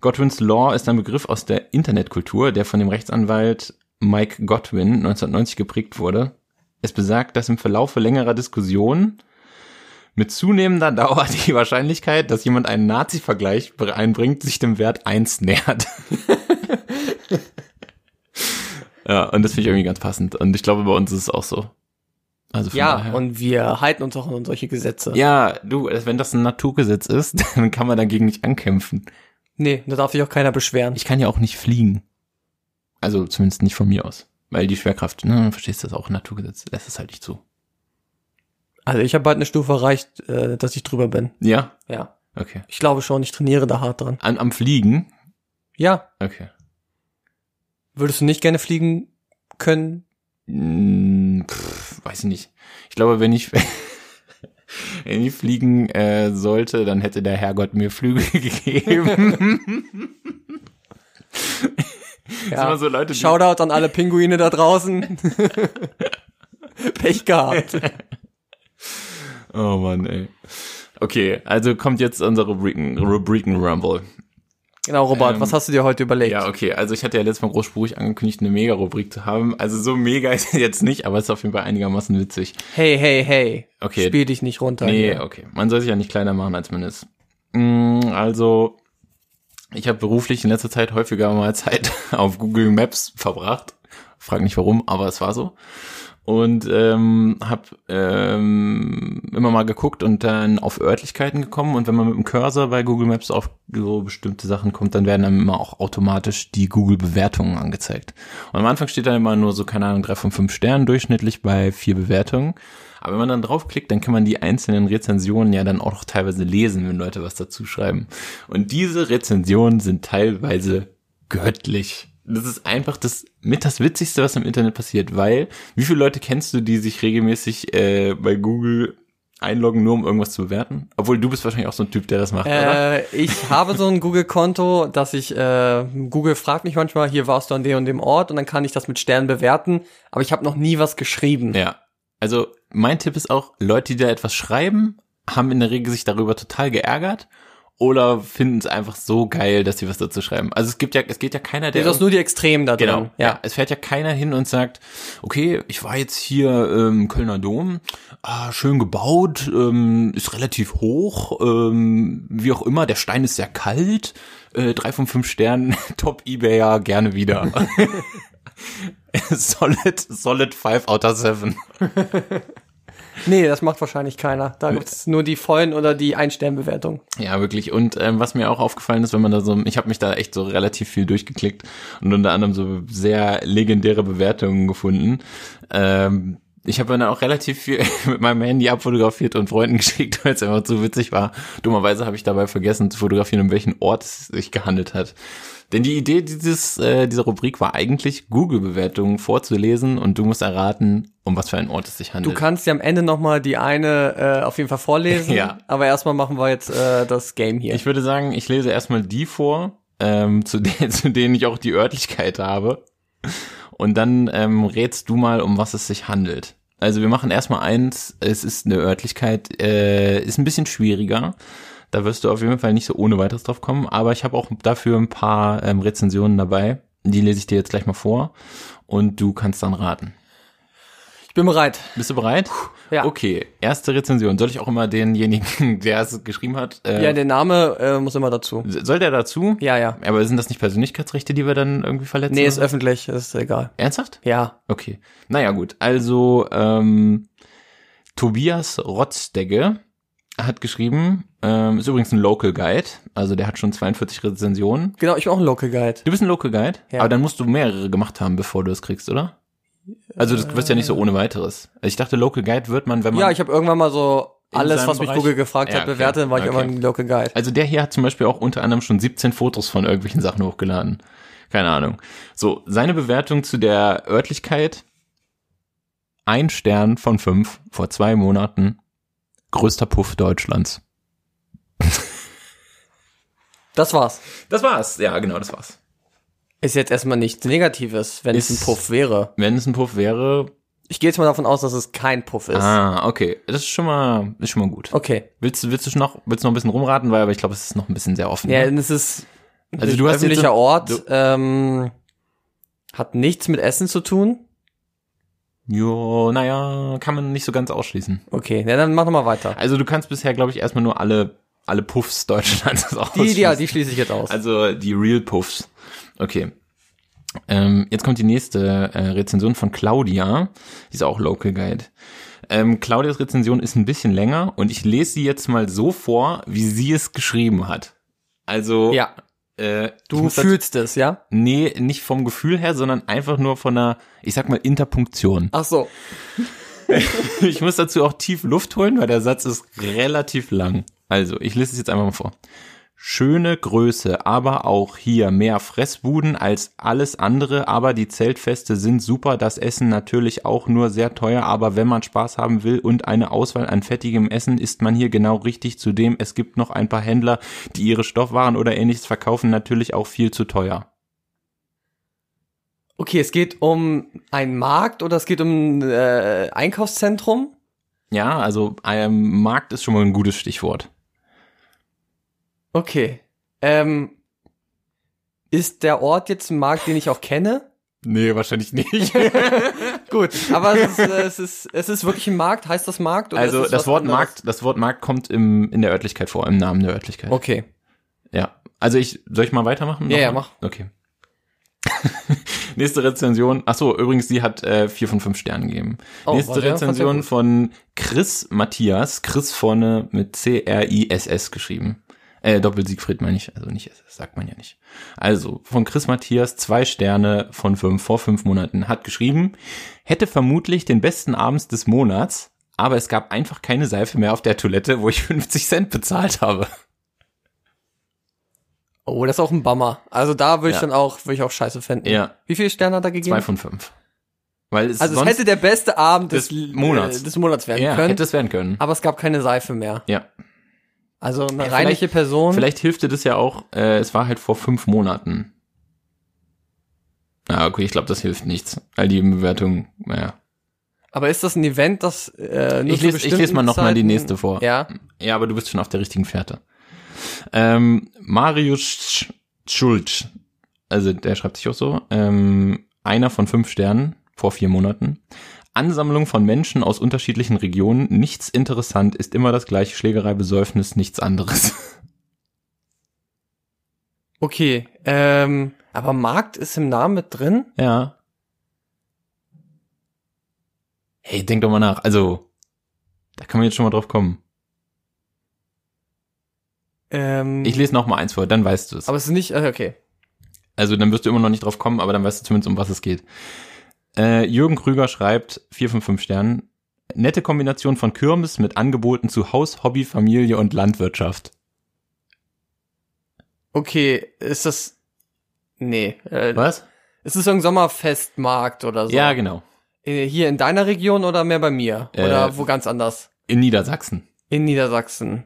Godwin's Law ist ein Begriff aus der Internetkultur, der von dem Rechtsanwalt Mike Godwin 1990 geprägt wurde. Es besagt, dass im Verlaufe längerer Diskussionen mit zunehmender [laughs] Dauer die Wahrscheinlichkeit, dass jemand einen Nazi-Vergleich einbringt, sich dem Wert 1 nähert. [laughs] Ja, und das finde ich irgendwie ganz passend. Und ich glaube, bei uns ist es auch so. Also Ja, daher. und wir halten uns auch an solche Gesetze. ja, du, wenn das ein Naturgesetz ist, [laughs] dann kann man dagegen nicht ankämpfen. Nee, da darf sich auch keiner beschweren. Ich kann ja auch nicht fliegen. Also zumindest nicht von mir aus. Weil die Schwerkraft, ne, du verstehst das auch, Naturgesetz, lässt es halt nicht zu. Also ich habe bald eine Stufe erreicht, äh, dass ich drüber bin. Ja? Ja. Okay. Ich glaube schon, ich trainiere da hart dran. An, am Fliegen? Ja. Okay. Würdest du nicht gerne fliegen können? Hm, pff, weiß ich nicht. Ich glaube, wenn ich, [laughs] wenn ich fliegen äh, sollte, dann hätte der Herrgott mir Flügel [laughs] gegeben. [laughs] Ja. so Leute, Shoutout an alle Pinguine da draußen. Pech gehabt. Oh Mann, ey. Okay, also kommt jetzt unser Rubriken, Rubriken Rumble. Genau, Robert, Ähm, was hast du dir heute überlegt? Ja, okay, also ich hatte ja letztes Mal großspurig angekündigt, eine Mega-Rubrik zu haben. Also so mega [laughs] ist es jetzt nicht, aber es ist auf jeden Fall einigermaßen witzig. Hey, hey, hey. Okay. Spiel dich nicht runter. Nee, hier. okay. Man soll sich ja nicht kleiner machen, als man ist. Mm, Also, ich habe beruflich in letzter Zeit häufiger mal Zeit [laughs] auf Google Maps verbracht. Frag nicht warum, aber es war so. Und ähm, habe ähm, immer mal geguckt und dann auf Örtlichkeiten gekommen. Und wenn man mit dem Cursor bei Google Maps auf so bestimmte Sachen kommt, dann werden dann immer auch automatisch die Google-Bewertungen angezeigt. Und am Anfang steht dann immer nur so, keine Ahnung, drei von fünf Sternen durchschnittlich bei vier Bewertungen. Aber wenn man dann draufklickt, dann kann man die einzelnen Rezensionen ja dann auch noch teilweise lesen, wenn Leute was dazu schreiben. Und diese Rezensionen sind teilweise göttlich. Das ist einfach das mit das Witzigste, was im Internet passiert, weil wie viele Leute kennst du, die sich regelmäßig äh, bei Google einloggen, nur um irgendwas zu bewerten? Obwohl du bist wahrscheinlich auch so ein Typ, der das macht, oder? Äh, ich habe so ein Google-Konto, dass ich, äh, Google fragt mich manchmal, hier warst du an dem und dem Ort und dann kann ich das mit Sternen bewerten, aber ich habe noch nie was geschrieben. Ja. Also mein Tipp ist auch, Leute, die da etwas schreiben, haben in der Regel sich darüber total geärgert oder finden es einfach so geil, dass sie was dazu schreiben. Also es gibt ja, es geht ja keiner, der Das ist nur die Extremen da drin. Genau. Ja. Ja. Es fährt ja keiner hin und sagt, okay, ich war jetzt hier im Kölner Dom, ah, schön gebaut, ähm, ist relativ hoch, ähm, wie auch immer, der Stein ist sehr kalt, äh, drei von fünf Sternen, [laughs] Top Ebayer, gerne wieder. [laughs] [laughs] solid, solid five out of seven. Nee, das macht wahrscheinlich keiner. Da gibt's nur die vollen oder die Ein-Stern-Bewertung. Ja, wirklich. Und ähm, was mir auch aufgefallen ist, wenn man da so, ich habe mich da echt so relativ viel durchgeklickt und unter anderem so sehr legendäre Bewertungen gefunden. Ähm, ich habe dann auch relativ viel [laughs] mit meinem Handy abfotografiert und Freunden [laughs] geschickt, weil es einfach zu witzig war. Dummerweise habe ich dabei vergessen zu fotografieren, um welchen Ort es sich gehandelt hat. Denn die Idee dieses, äh, dieser Rubrik war eigentlich, Google-Bewertungen vorzulesen und du musst erraten, um was für einen Ort es sich Du handelt. kannst ja am Ende noch mal die eine äh, auf jeden Fall vorlesen. [laughs] Ja. Aber erstmal machen wir jetzt äh, das Game hier. Ich würde sagen, ich lese erstmal die vor, ähm, zu, de [laughs] zu denen ich auch die Örtlichkeit habe. Und dann ähm, rätst du mal, um was es sich handelt. Also wir machen erstmal eins, es ist eine Örtlichkeit, äh, ist ein bisschen schwieriger. Da wirst du auf jeden Fall nicht so ohne weiteres drauf kommen. Aber ich habe auch dafür ein paar ähm, Rezensionen dabei. Die lese ich dir jetzt gleich mal vor. Und du kannst dann raten. ich bin bereit. Bist du bereit? Ja. Okay, erste Rezension. Soll ich auch immer denjenigen, [laughs] der es geschrieben hat? Äh, Ja, der Name äh, muss immer dazu. soll der dazu? Ja, ja. Aber sind das nicht Persönlichkeitsrechte, die wir dann irgendwie verletzen? Nee, ist oder? öffentlich, ist egal. Ernsthaft? Ja. Okay. Naja, gut. Also, ähm, Tobias Rotzdegge hat geschrieben, ähm, ist übrigens ein Local Guide, also der hat schon 42 Rezensionen. Genau, ich bin auch ein Local Guide. Du bist ein Local Guide, Ja. aber dann musst du mehrere gemacht haben, bevor du es kriegst, oder? Also das wirst ja nicht so ohne weiteres. Also ich dachte, Local Guide wird man, wenn man... Ja, ich habe irgendwann mal so alles, was mich Bereich? Google gefragt Ja, hat, bewertet, dann war ich Okay. immer ein Local Guide. Also der hier hat zum Beispiel auch unter anderem schon 17 Fotos von irgendwelchen Sachen hochgeladen. Keine Ahnung. So, seine Bewertung zu der Örtlichkeit. Ein Stern von fünf vor zwei Monaten. Größter Puff Deutschlands. Das war's. Das war's. Ja, genau, das war's. Ist jetzt erstmal nichts Negatives, wenn es Ist- ein Puff wäre. Wenn es ein Puff wäre. Ich gehe jetzt mal davon aus, dass es kein Puff ist. Ah, okay. Das ist schon mal, ist schon mal gut. Okay. Willst, du- willst du noch, willst du noch ein bisschen rumraten, weil aber ich glaube, es ist noch ein bisschen sehr offen. Ja, ne? es ist Also du hast jetzt öffentlicher so- Ort, du- ähm, hat nichts mit Essen zu tun. Jo, naja, kann man nicht so ganz ausschließen. Okay, ja, dann mach noch mal weiter. Also du kannst bisher, glaube ich, erstmal nur alle, alle Puffs Deutschlands [laughs] Die, ausschließen. die, ja, die schließe ich jetzt aus. Also die Real Puffs. Okay. Ähm, jetzt kommt die nächste äh, Rezension von Claudia. Die ist auch Local Guide. Ähm, Claudias Rezension ist ein bisschen länger und ich lese sie jetzt mal so vor, wie sie es geschrieben hat. Also ja, äh, du fühlst es, ja? Nee, nicht vom Gefühl her, sondern einfach nur von einer, ich sag mal, Interpunktion. Ach so. [laughs] Ich muss dazu auch tief Luft holen, weil der Satz ist relativ lang. Also, ich lese es jetzt einfach mal vor. Schöne Größe, aber auch hier mehr Fressbuden als alles andere, aber die Zeltfeste sind super, das Essen natürlich auch nur sehr teuer, aber wenn man Spaß haben will und eine Auswahl an fettigem Essen, ist man hier genau richtig. Zudem, es gibt noch ein paar Händler, die ihre Stoffwaren oder ähnliches verkaufen, natürlich auch viel zu teuer. Okay, es geht um einen Markt oder es geht um ein äh, Einkaufszentrum? Ja, also ähm, Markt ist schon mal ein gutes Stichwort. Okay. Ähm, ist der Ort jetzt ein Markt, den ich auch kenne? Nee, wahrscheinlich nicht. [laughs] Gut, aber es ist, äh, es ist, es ist wirklich ein Markt. Heißt das Markt? Also das was Wort anderes? Markt, das Wort Markt kommt im, in der Örtlichkeit vor, im Namen der Örtlichkeit. Okay. Ja. Also ich, soll ich mal weitermachen? Ja, ja, mach. Okay. [laughs] Nächste Rezension. Ach so, übrigens, die hat äh, vier von fünf Sternen gegeben. Oh, Nächste Rezension von Chris Matthias. Chris vorne mit C-R-I-S-S geschrieben. Äh, Doppel-Siegfried meine ich, also nicht SS, sagt man ja nicht. Also, von Chris Matthias, zwei Sterne von fünf, vor fünf Monaten, hat geschrieben, hätte vermutlich den besten Abends des Monats, aber es gab einfach keine Seife mehr auf der Toilette, wo ich [laughs] 50 Cent bezahlt habe. Oh, das ist auch ein Bummer. Also da würde ich Ja. dann auch, würde ich auch scheiße finden. Ja. Wie viele Sterne hat er gegeben? Zwei von fünf. Weil es also es hätte der beste Abend des, des Monats. äh, des Monats werden ja, können, hätte es werden können. aber es gab keine Seife mehr. Ja. Also eine Ja, reinliche Person. Vielleicht hilft dir das ja auch, äh, es war halt vor fünf Monaten. Ah, okay, ich glaube, das hilft nichts. All die Bewertungen, naja. Aber ist das ein Event, das äh, Ich lese, ich lese mal bestimmten noch mal die nächste vor. Ja. Ja, aber du bist schon auf der richtigen Fährte. Ähm, Marius Sch- Schulz, also der schreibt sich auch so, ähm, einer von fünf Sternen vor vier Monaten. Ansammlung von Menschen aus unterschiedlichen Regionen, nichts interessant, ist immer das gleiche Schlägerei, Besäufnis, nichts anderes. [laughs] Okay. Ähm, aber Markt ist im Namen mit drin? Ja. Hey, denk doch mal nach. Also, da kann man jetzt schon mal drauf kommen. Ähm, Ich lese noch mal eins vor, dann weißt du es. aber es ist nicht, äh, okay. Also dann wirst du immer noch nicht drauf kommen, aber dann weißt du zumindest, um was es geht. Äh, Jürgen Krüger schreibt, 4 von 5 Sternen, nette Kombination von Kirmes mit Angeboten zu Haus, Hobby, Familie und Landwirtschaft. Okay, ist das, Nee. Äh, Was? Es ist irgendein Sommerfestmarkt oder so. Ja, genau. Äh, Hier in deiner Region oder mehr bei mir? Oder Äh, wo ganz anders? In Niedersachsen. In Niedersachsen.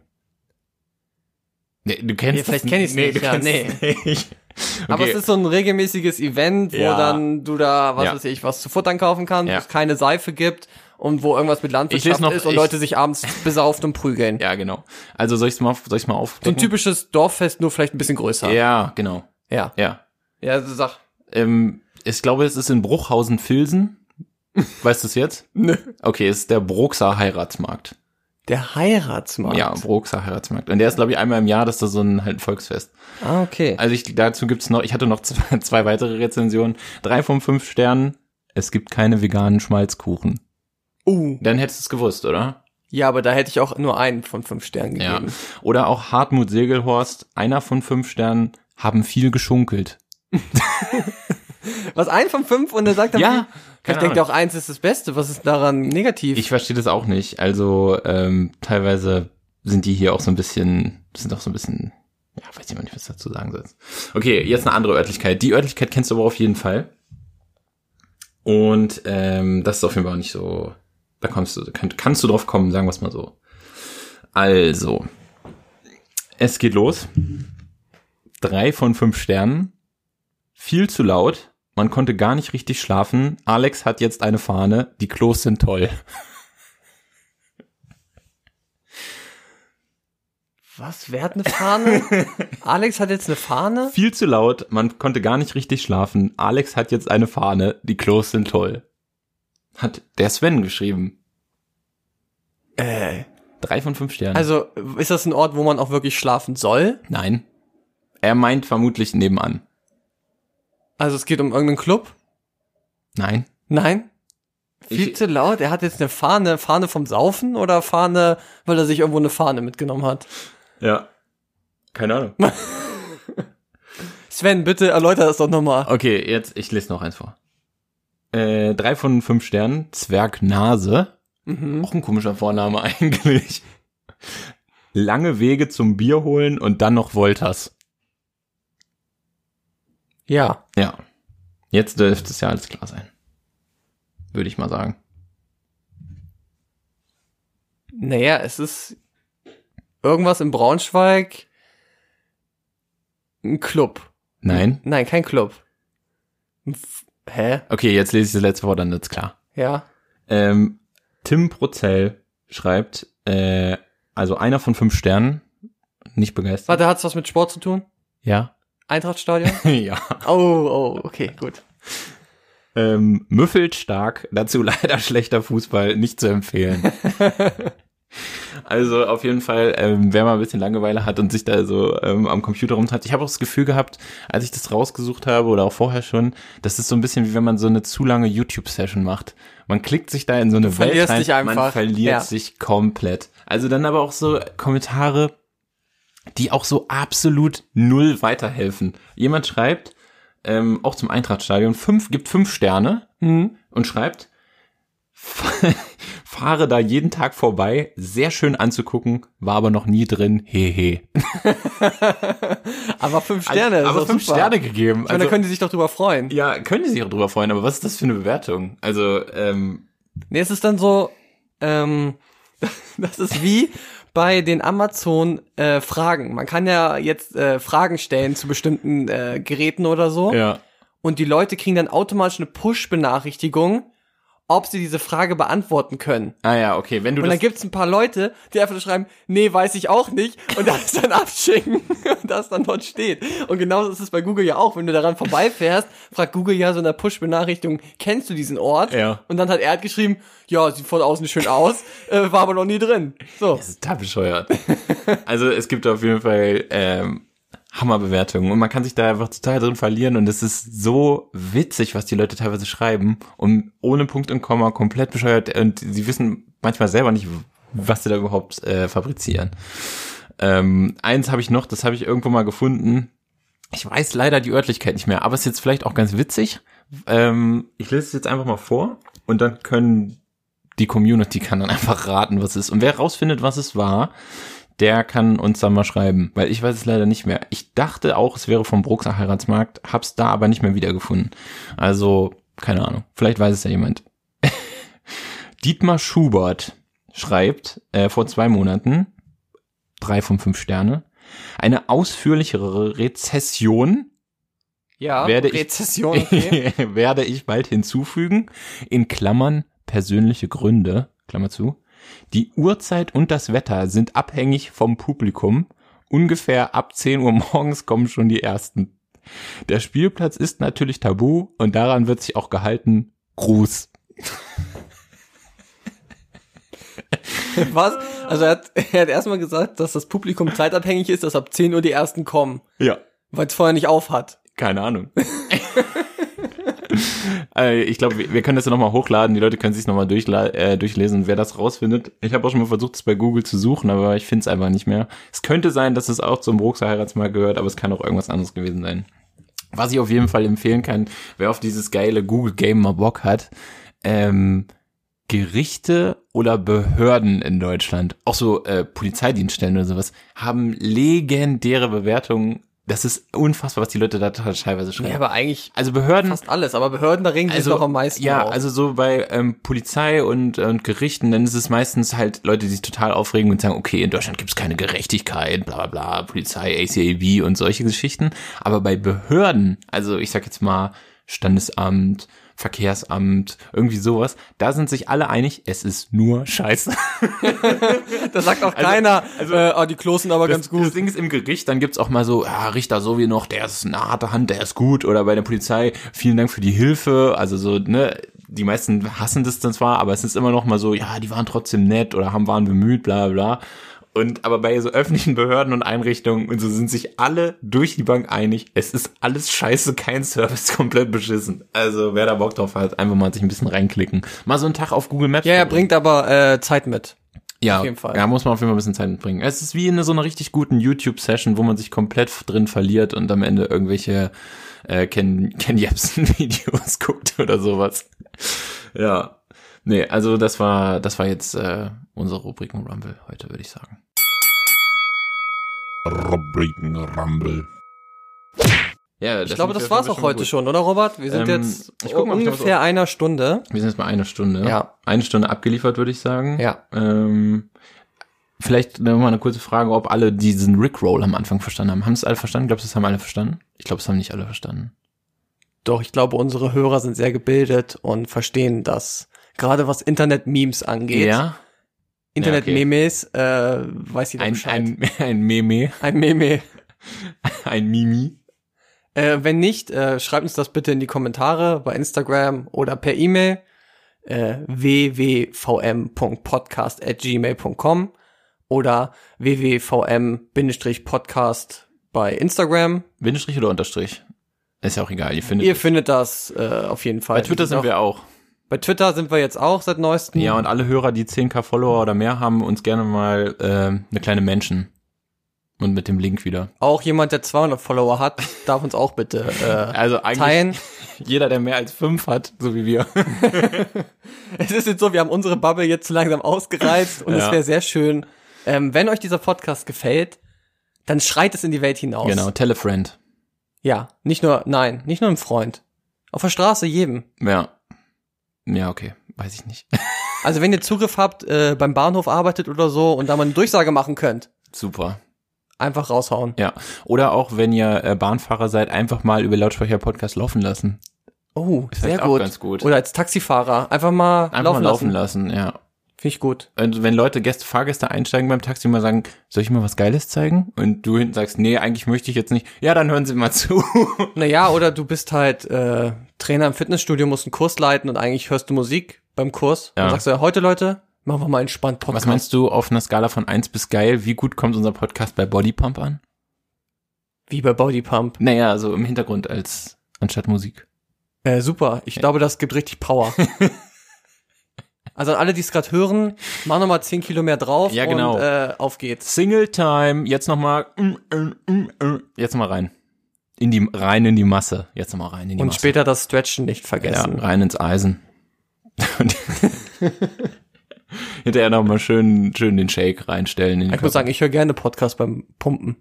Nee, du kennst Ja, vielleicht das kenn ich's nee, nicht, ja, nee. es nicht. [laughs] Aber Okay. es ist so ein regelmäßiges Event, wo Ja. dann du da, was Ja. weiß ich, was zu futtern kaufen kannst, Ja. wo es keine Seife gibt und wo irgendwas mit Landwirtschaft noch- ist und ich- Leute sich abends [laughs] besauft und prügeln. Ja, genau. Also soll ich's mal, soll ich's mal So ein aufdecken? typisches Dorffest, nur vielleicht ein bisschen größer. Ja, genau. Ja. Ja. Ja, also sag. Ähm, ich glaube, es ist in Bruchhausen-Filsen. Weißt du es jetzt? [laughs] Nö. Okay, es ist der Bruxer Heiratsmarkt. Der Heiratsmarkt. Ja, Bruxer Heiratsmarkt. Und der ist, glaube ich, einmal im Jahr, das ist da so ein halt ein Volksfest. Ah, okay. Also ich, dazu gibt's noch, ich hatte noch [laughs] zwei, zwei weitere Rezensionen. Drei von fünf Sternen. Es gibt keine veganen Schmalzkuchen. Uh. Dann hättest du es gewusst, oder? Ja, aber da hätte ich auch nur einen von fünf Sternen Ja. gegeben. Oder auch Hartmut Segelhorst, einer von fünf Sternen, haben viel geschunkelt. [laughs] Was, ein von fünf und er sagt dann, Ja, ich denke auch eins ist das Beste. Was ist daran negativ? Ich verstehe das auch nicht. Also ähm, teilweise sind die hier auch so ein bisschen, sind auch so ein bisschen, ja, weiß ich mal nicht, was ich dazu sagen soll. Okay, jetzt eine andere Örtlichkeit. Die Örtlichkeit kennst du aber auf jeden Fall. Und ähm, das ist auf jeden Fall nicht so, da kommst du, kann, kannst du drauf kommen, sagen wir es mal so. Also, es geht los. Drei von fünf Sternen. Viel zu laut. Man konnte gar nicht richtig schlafen. Alex hat jetzt eine Fahne. Die Klos sind toll. Was? Wer hat eine Fahne? [laughs] Alex hat jetzt eine Fahne? Viel zu laut. Man konnte gar nicht richtig schlafen. Alex hat jetzt eine Fahne. Die Klos sind toll. Hat der Sven geschrieben. Äh. Drei von fünf Sternen. Also, ist das ein Ort, wo man auch wirklich schlafen soll? nein. Er meint vermutlich nebenan. Also, es geht um irgendeinen Club? Nein. Nein? Viel Ich- zu laut? Er hat jetzt eine Fahne, Fahne vom Saufen oder Fahne, weil er sich irgendwo eine Fahne mitgenommen hat? Ja. Keine Ahnung. [laughs] Sven, bitte erläuter das doch nochmal. Okay, jetzt, ich lese noch eins vor. Äh, drei von fünf Sternen. Zwergnase. Mhm. Auch ein komischer Vorname [laughs] eigentlich. Lange Wege zum Bier holen und dann noch Wolters. Ja. Ja. Jetzt dürfte es ja alles klar sein. Würde ich mal sagen. Naja, es ist irgendwas in Braunschweig. Ein Club. Nein? Nein, kein Club. Hä? Okay, jetzt lese ich das letzte Wort, dann wird's klar. Ja. Ähm, Tim Prozell schreibt, äh, also einer von fünf Sternen, nicht begeistert. Warte, hat's was mit Sport zu tun? Ja. Eintrachtstadion? [laughs] ja. oh, oh, okay, gut. Ähm, müffelt stark, dazu [laughs] leider schlechter Fußball, nicht zu empfehlen. [laughs] also auf jeden Fall, ähm, wer mal ein bisschen Langeweile hat und sich da so ähm, am Computer rumhat. Ich habe auch das Gefühl gehabt, als ich das rausgesucht habe oder auch vorher schon, das ist so ein bisschen wie wenn man so eine zu lange YouTube-Session macht. Man klickt sich da in so eine Welt rein, man verliert Ja. sich komplett. Also dann aber auch so Kommentare, die auch so absolut null weiterhelfen. Jemand schreibt, ähm, auch zum Eintrachtstadion, fünf, gibt fünf Sterne Mhm. und schreibt, [laughs] fahre da jeden Tag vorbei, sehr schön anzugucken, war aber noch nie drin, hehe. [laughs] Aber fünf Sterne, ist aber fünf super. Sterne gegeben. Ich meine, da können die sich doch drüber freuen. ja, können die sich auch drüber freuen, aber was ist das für eine Bewertung? Also, ähm, Nee, es ist dann so, ähm, [laughs] das ist wie bei den Amazon äh, Fragen. Man kann ja jetzt äh, Fragen stellen zu bestimmten äh, Geräten oder so. ja. Und die Leute kriegen dann automatisch eine Push-Benachrichtigung, ob sie diese Frage beantworten können. Ah ja, okay, wenn du Und dann das, gibt's ein paar Leute, die einfach nur schreiben, nee, weiß ich auch nicht. Und das dann [laughs] abschicken, das dann dort steht. Und genauso ist es bei Google ja auch. Wenn du daran vorbeifährst, fragt Google ja so in der Push-Benachrichtigung, kennst du diesen Ort? Ja. Und dann hat er hat geschrieben, ja, sieht von außen schön aus, äh, war aber noch nie drin. So. das ist total bescheuert. also es gibt auf jeden Fall ähm, Hammerbewertungen und man kann sich da einfach total drin verlieren und es ist so witzig, was die Leute teilweise schreiben und ohne Punkt und Komma komplett bescheuert und sie wissen manchmal selber nicht, was sie da überhaupt äh, fabrizieren. Ähm, eins habe ich noch, das habe ich irgendwo mal gefunden. Ich weiß leider die Örtlichkeit nicht mehr, aber es ist jetzt vielleicht auch ganz witzig. Ähm, ich lese es jetzt einfach mal vor und dann können die Community kann dann einfach raten, was es ist. Und wer rausfindet, was es war, der kann uns dann mal schreiben, weil ich weiß es leider nicht mehr. Ich dachte auch, es wäre vom Bruxer Heiratsmarkt, hab's da aber nicht mehr wiedergefunden. Also, keine Ahnung, vielleicht weiß es ja jemand. [laughs] Dietmar Schubert schreibt äh, vor zwei Monaten, drei von fünf Sterne, eine ausführlichere Rezession Ja, Werde ich- Rezession, okay. [laughs] werde ich bald hinzufügen, in Klammern persönliche Gründe, Klammer zu. Die Uhrzeit und das Wetter sind abhängig vom Publikum. Ungefähr ab 10 Uhr morgens kommen schon die ersten. Der Spielplatz ist natürlich tabu und daran wird sich auch gehalten. Gruß. Was? Also er hat, er hat erstmal gesagt, dass das Publikum zeitabhängig ist, dass ab 10 Uhr die ersten kommen, Ja. weil es vorher nicht auf hat. Keine Ahnung. [laughs] [laughs] Äh, ich glaube, wir wir können das ja nochmal hochladen. Die Leute können sich nochmal äh, durchlesen, wer das rausfindet. Ich habe auch schon mal versucht, es bei Google zu suchen, aber ich finde es einfach nicht mehr. Es könnte sein, dass es auch zum Bruxer Heiratsmarkt gehört, aber es kann auch irgendwas anderes gewesen sein. Was ich auf jeden Fall empfehlen kann, wer auf dieses geile Google Game mal Bock hat, ähm, Gerichte oder Behörden in Deutschland, auch so äh, Polizeidienststellen oder sowas, haben legendäre Bewertungen. Das ist unfassbar, was die Leute da teilweise schreiben. Ja, aber eigentlich Also Behörden, fast alles, aber Behörden, da regen sich doch am meisten ja, auf. also so bei ähm, Polizei und, und Gerichten, dann ist es meistens halt Leute, die sich total aufregen und sagen, okay, in Deutschland gibt es keine Gerechtigkeit, bla bla bla, Polizei, ACAB und solche Geschichten. Aber bei Behörden, also ich sag jetzt mal Standesamt, Verkehrsamt, irgendwie sowas, da sind sich alle einig, es ist nur Scheiße. [laughs] da sagt auch Also- keiner, also- äh, oh, die Klos sind aber ganz Das gut. Ding ist im Gericht, dann gibt's auch mal so, ja, Richter so wie noch, der ist eine harte Hand, der ist gut. Oder bei der Polizei, vielen Dank für die Hilfe. Also so, ne, die meisten hassen das dann zwar, aber es ist immer noch mal so, ja, die waren trotzdem nett oder haben, waren bemüht, bla bla bla. Und aber bei so öffentlichen Behörden und Einrichtungen und so sind sich alle durch die Bank einig, es ist alles scheiße, kein Service, [laughs] komplett beschissen. Also wer da Bock drauf hat, einfach mal sich ein bisschen reinklicken. Mal so einen Tag auf Google Maps. Ja, er bringt aber äh, Zeit mit. Ja, Auf jeden Fall. ja, muss man auf jeden Fall ein bisschen Zeit mitbringen. Es ist wie in so einer richtig guten YouTube-Session, wo man sich komplett drin verliert und am Ende irgendwelche äh, Ken, Ken Jebsen-Videos [laughs] guckt oder sowas. Ja. Nee, also das war, das war jetzt äh, unsere Rubriken Rumble heute, würde ich sagen. Rubriken Rumble. Ja, Ich glaube, das war's auch heute schon, oder Robert? Wir sind Ähm, jetzt ich guck mal, ungefähr einer Stunde. Wir sind jetzt bei einer Stunde. Ja. Eine Stunde abgeliefert, würde ich sagen. Ja. Ähm, vielleicht noch mal eine kurze Frage, ob alle diesen Rickroll am Anfang verstanden haben. Haben es alle verstanden? Glaubst du, das haben alle verstanden? Ich glaube, es haben nicht alle verstanden. Doch, ich glaube, unsere Hörer sind sehr gebildet und verstehen das. Gerade was Internet-Memes angeht. Ja. Internet-Memes, äh, weiß jeder Ein, Bescheid. ein, [laughs] ein Meme, ein Meme. [laughs] ein Mimi. Äh, wenn nicht, äh, schreibt uns das bitte in die Kommentare bei Instagram oder per E-Mail äh, www.vm.podcast@gmail.com oder www.vm-podcast bei Instagram. Bindestrich oder Unterstrich? Ist ja auch egal, ihr findet. Ihr findet das äh, auf jeden Fall. bei Twitter sind wir auch. Bei Twitter sind wir jetzt auch seit neuestem. Ja, und alle Hörer, die 10k Follower oder mehr haben, uns gerne mal äh, eine kleine Menschen. Und mit dem Link wieder. Auch jemand, der 200 Follower hat, darf uns auch bitte äh, [laughs] Also eigentlich teilen. [laughs] jeder, der mehr als fünf hat, so wie wir. [laughs] Es ist jetzt so, wir haben unsere Bubble jetzt langsam ausgereizt und Ja. es wäre sehr schön, ähm, wenn euch dieser Podcast gefällt, dann schreit es in die Welt hinaus. genau, tell a friend. Ja, nicht nur, nein, nicht nur ein Freund. Auf der Straße jedem. Ja. Ja, okay. Weiß ich nicht. [laughs] Also wenn ihr Zugriff habt, äh, beim Bahnhof arbeitet oder so und da mal eine Durchsage machen könnt, Super. einfach raushauen. Ja. Oder auch, wenn ihr äh, Bahnfahrer seid, einfach mal über Lautsprecher Podcast laufen lassen. Oh, Ist sehr auch gut. ganz gut. Oder als Taxifahrer einfach mal Einfach laufen, mal laufen lassen. lassen, ja. Finde ich gut. Und wenn Leute Gäste, Fahrgäste einsteigen beim Taxi mal sagen, soll ich mal was Geiles zeigen? Und du hinten sagst, nee, eigentlich möchte ich jetzt nicht. Ja, dann hören Sie mal zu. [laughs] Naja, oder du bist halt äh, Trainer im Fitnessstudio, musst einen Kurs leiten und eigentlich hörst du Musik beim Kurs. Ja. Und sagst du, heute Leute, machen wir mal einen entspannt Podcast. Was meinst du auf einer Skala von eins bis geil? Wie gut kommt unser Podcast bei Bodypump an? Wie bei Body Pump. Naja, also im Hintergrund als anstatt Musik. Äh, super. Ich glaube, das gibt richtig Power. [laughs] also alle, die es gerade hören, mach noch mal 10 Kilo mehr drauf Ja, genau. und äh, auf geht's. Single Time, jetzt nochmal, jetzt nochmal rein. In die, rein in die Masse. Jetzt nochmal rein in die Und Masse. später das Stretchen nicht ja, vergessen. rein ins Eisen. Und [laughs] hinterher noch mal schön, schön den Shake reinstellen. In den Ich muss Körper. sagen, ich höre gerne Podcasts beim Pumpen.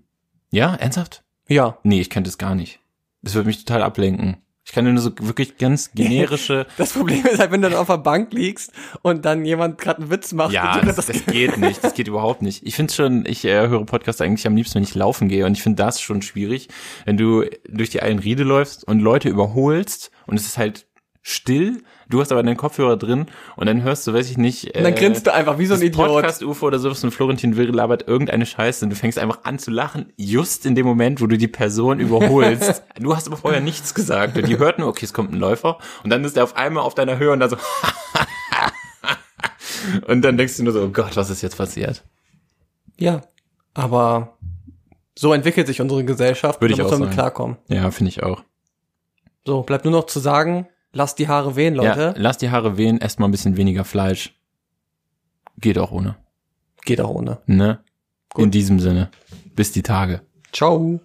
ja, ernsthaft? Ja. Nee, ich könnte es gar nicht. Das würde mich total ablenken. Ich kann nur so wirklich ganz [laughs] generische, Das Problem ist halt, wenn du dann auf der Bank liegst und dann jemand gerade einen Witz macht. ja, du das, das geht nicht, das [laughs] geht überhaupt nicht. Ich finde schon, ich äh, höre Podcasts eigentlich am liebsten, wenn ich laufen gehe und ich finde das schon schwierig, wenn du durch die Eilenriede läufst und Leute überholst und es ist halt still, du hast aber deinen Kopfhörer drin und dann hörst du, weiß ich nicht, und dann grinst du einfach wie so ein Idiot. Podcast-UFO oder sowas von Florentin Will labert irgendeine Scheiße und du fängst einfach an zu lachen, just in dem Moment, wo du die Person überholst. [laughs] du hast aber vorher nichts gesagt und die hört nur, okay, es kommt ein Läufer und dann ist er auf einmal auf deiner Höhe und dann so [laughs] und dann denkst du nur so, oh Gott, was ist jetzt passiert? Ja. Aber so entwickelt sich unsere Gesellschaft. Würde ich auch man mit sagen. klarkommen. Ja, finde ich auch. So, bleibt nur noch zu sagen, lasst die Haare wehen, Ja, Leute. lass die Haare wehen, esst mal ein bisschen weniger Fleisch. Geht auch ohne. Geht auch ohne. Ne? In diesem Sinne. Bis die Tage. Ciao.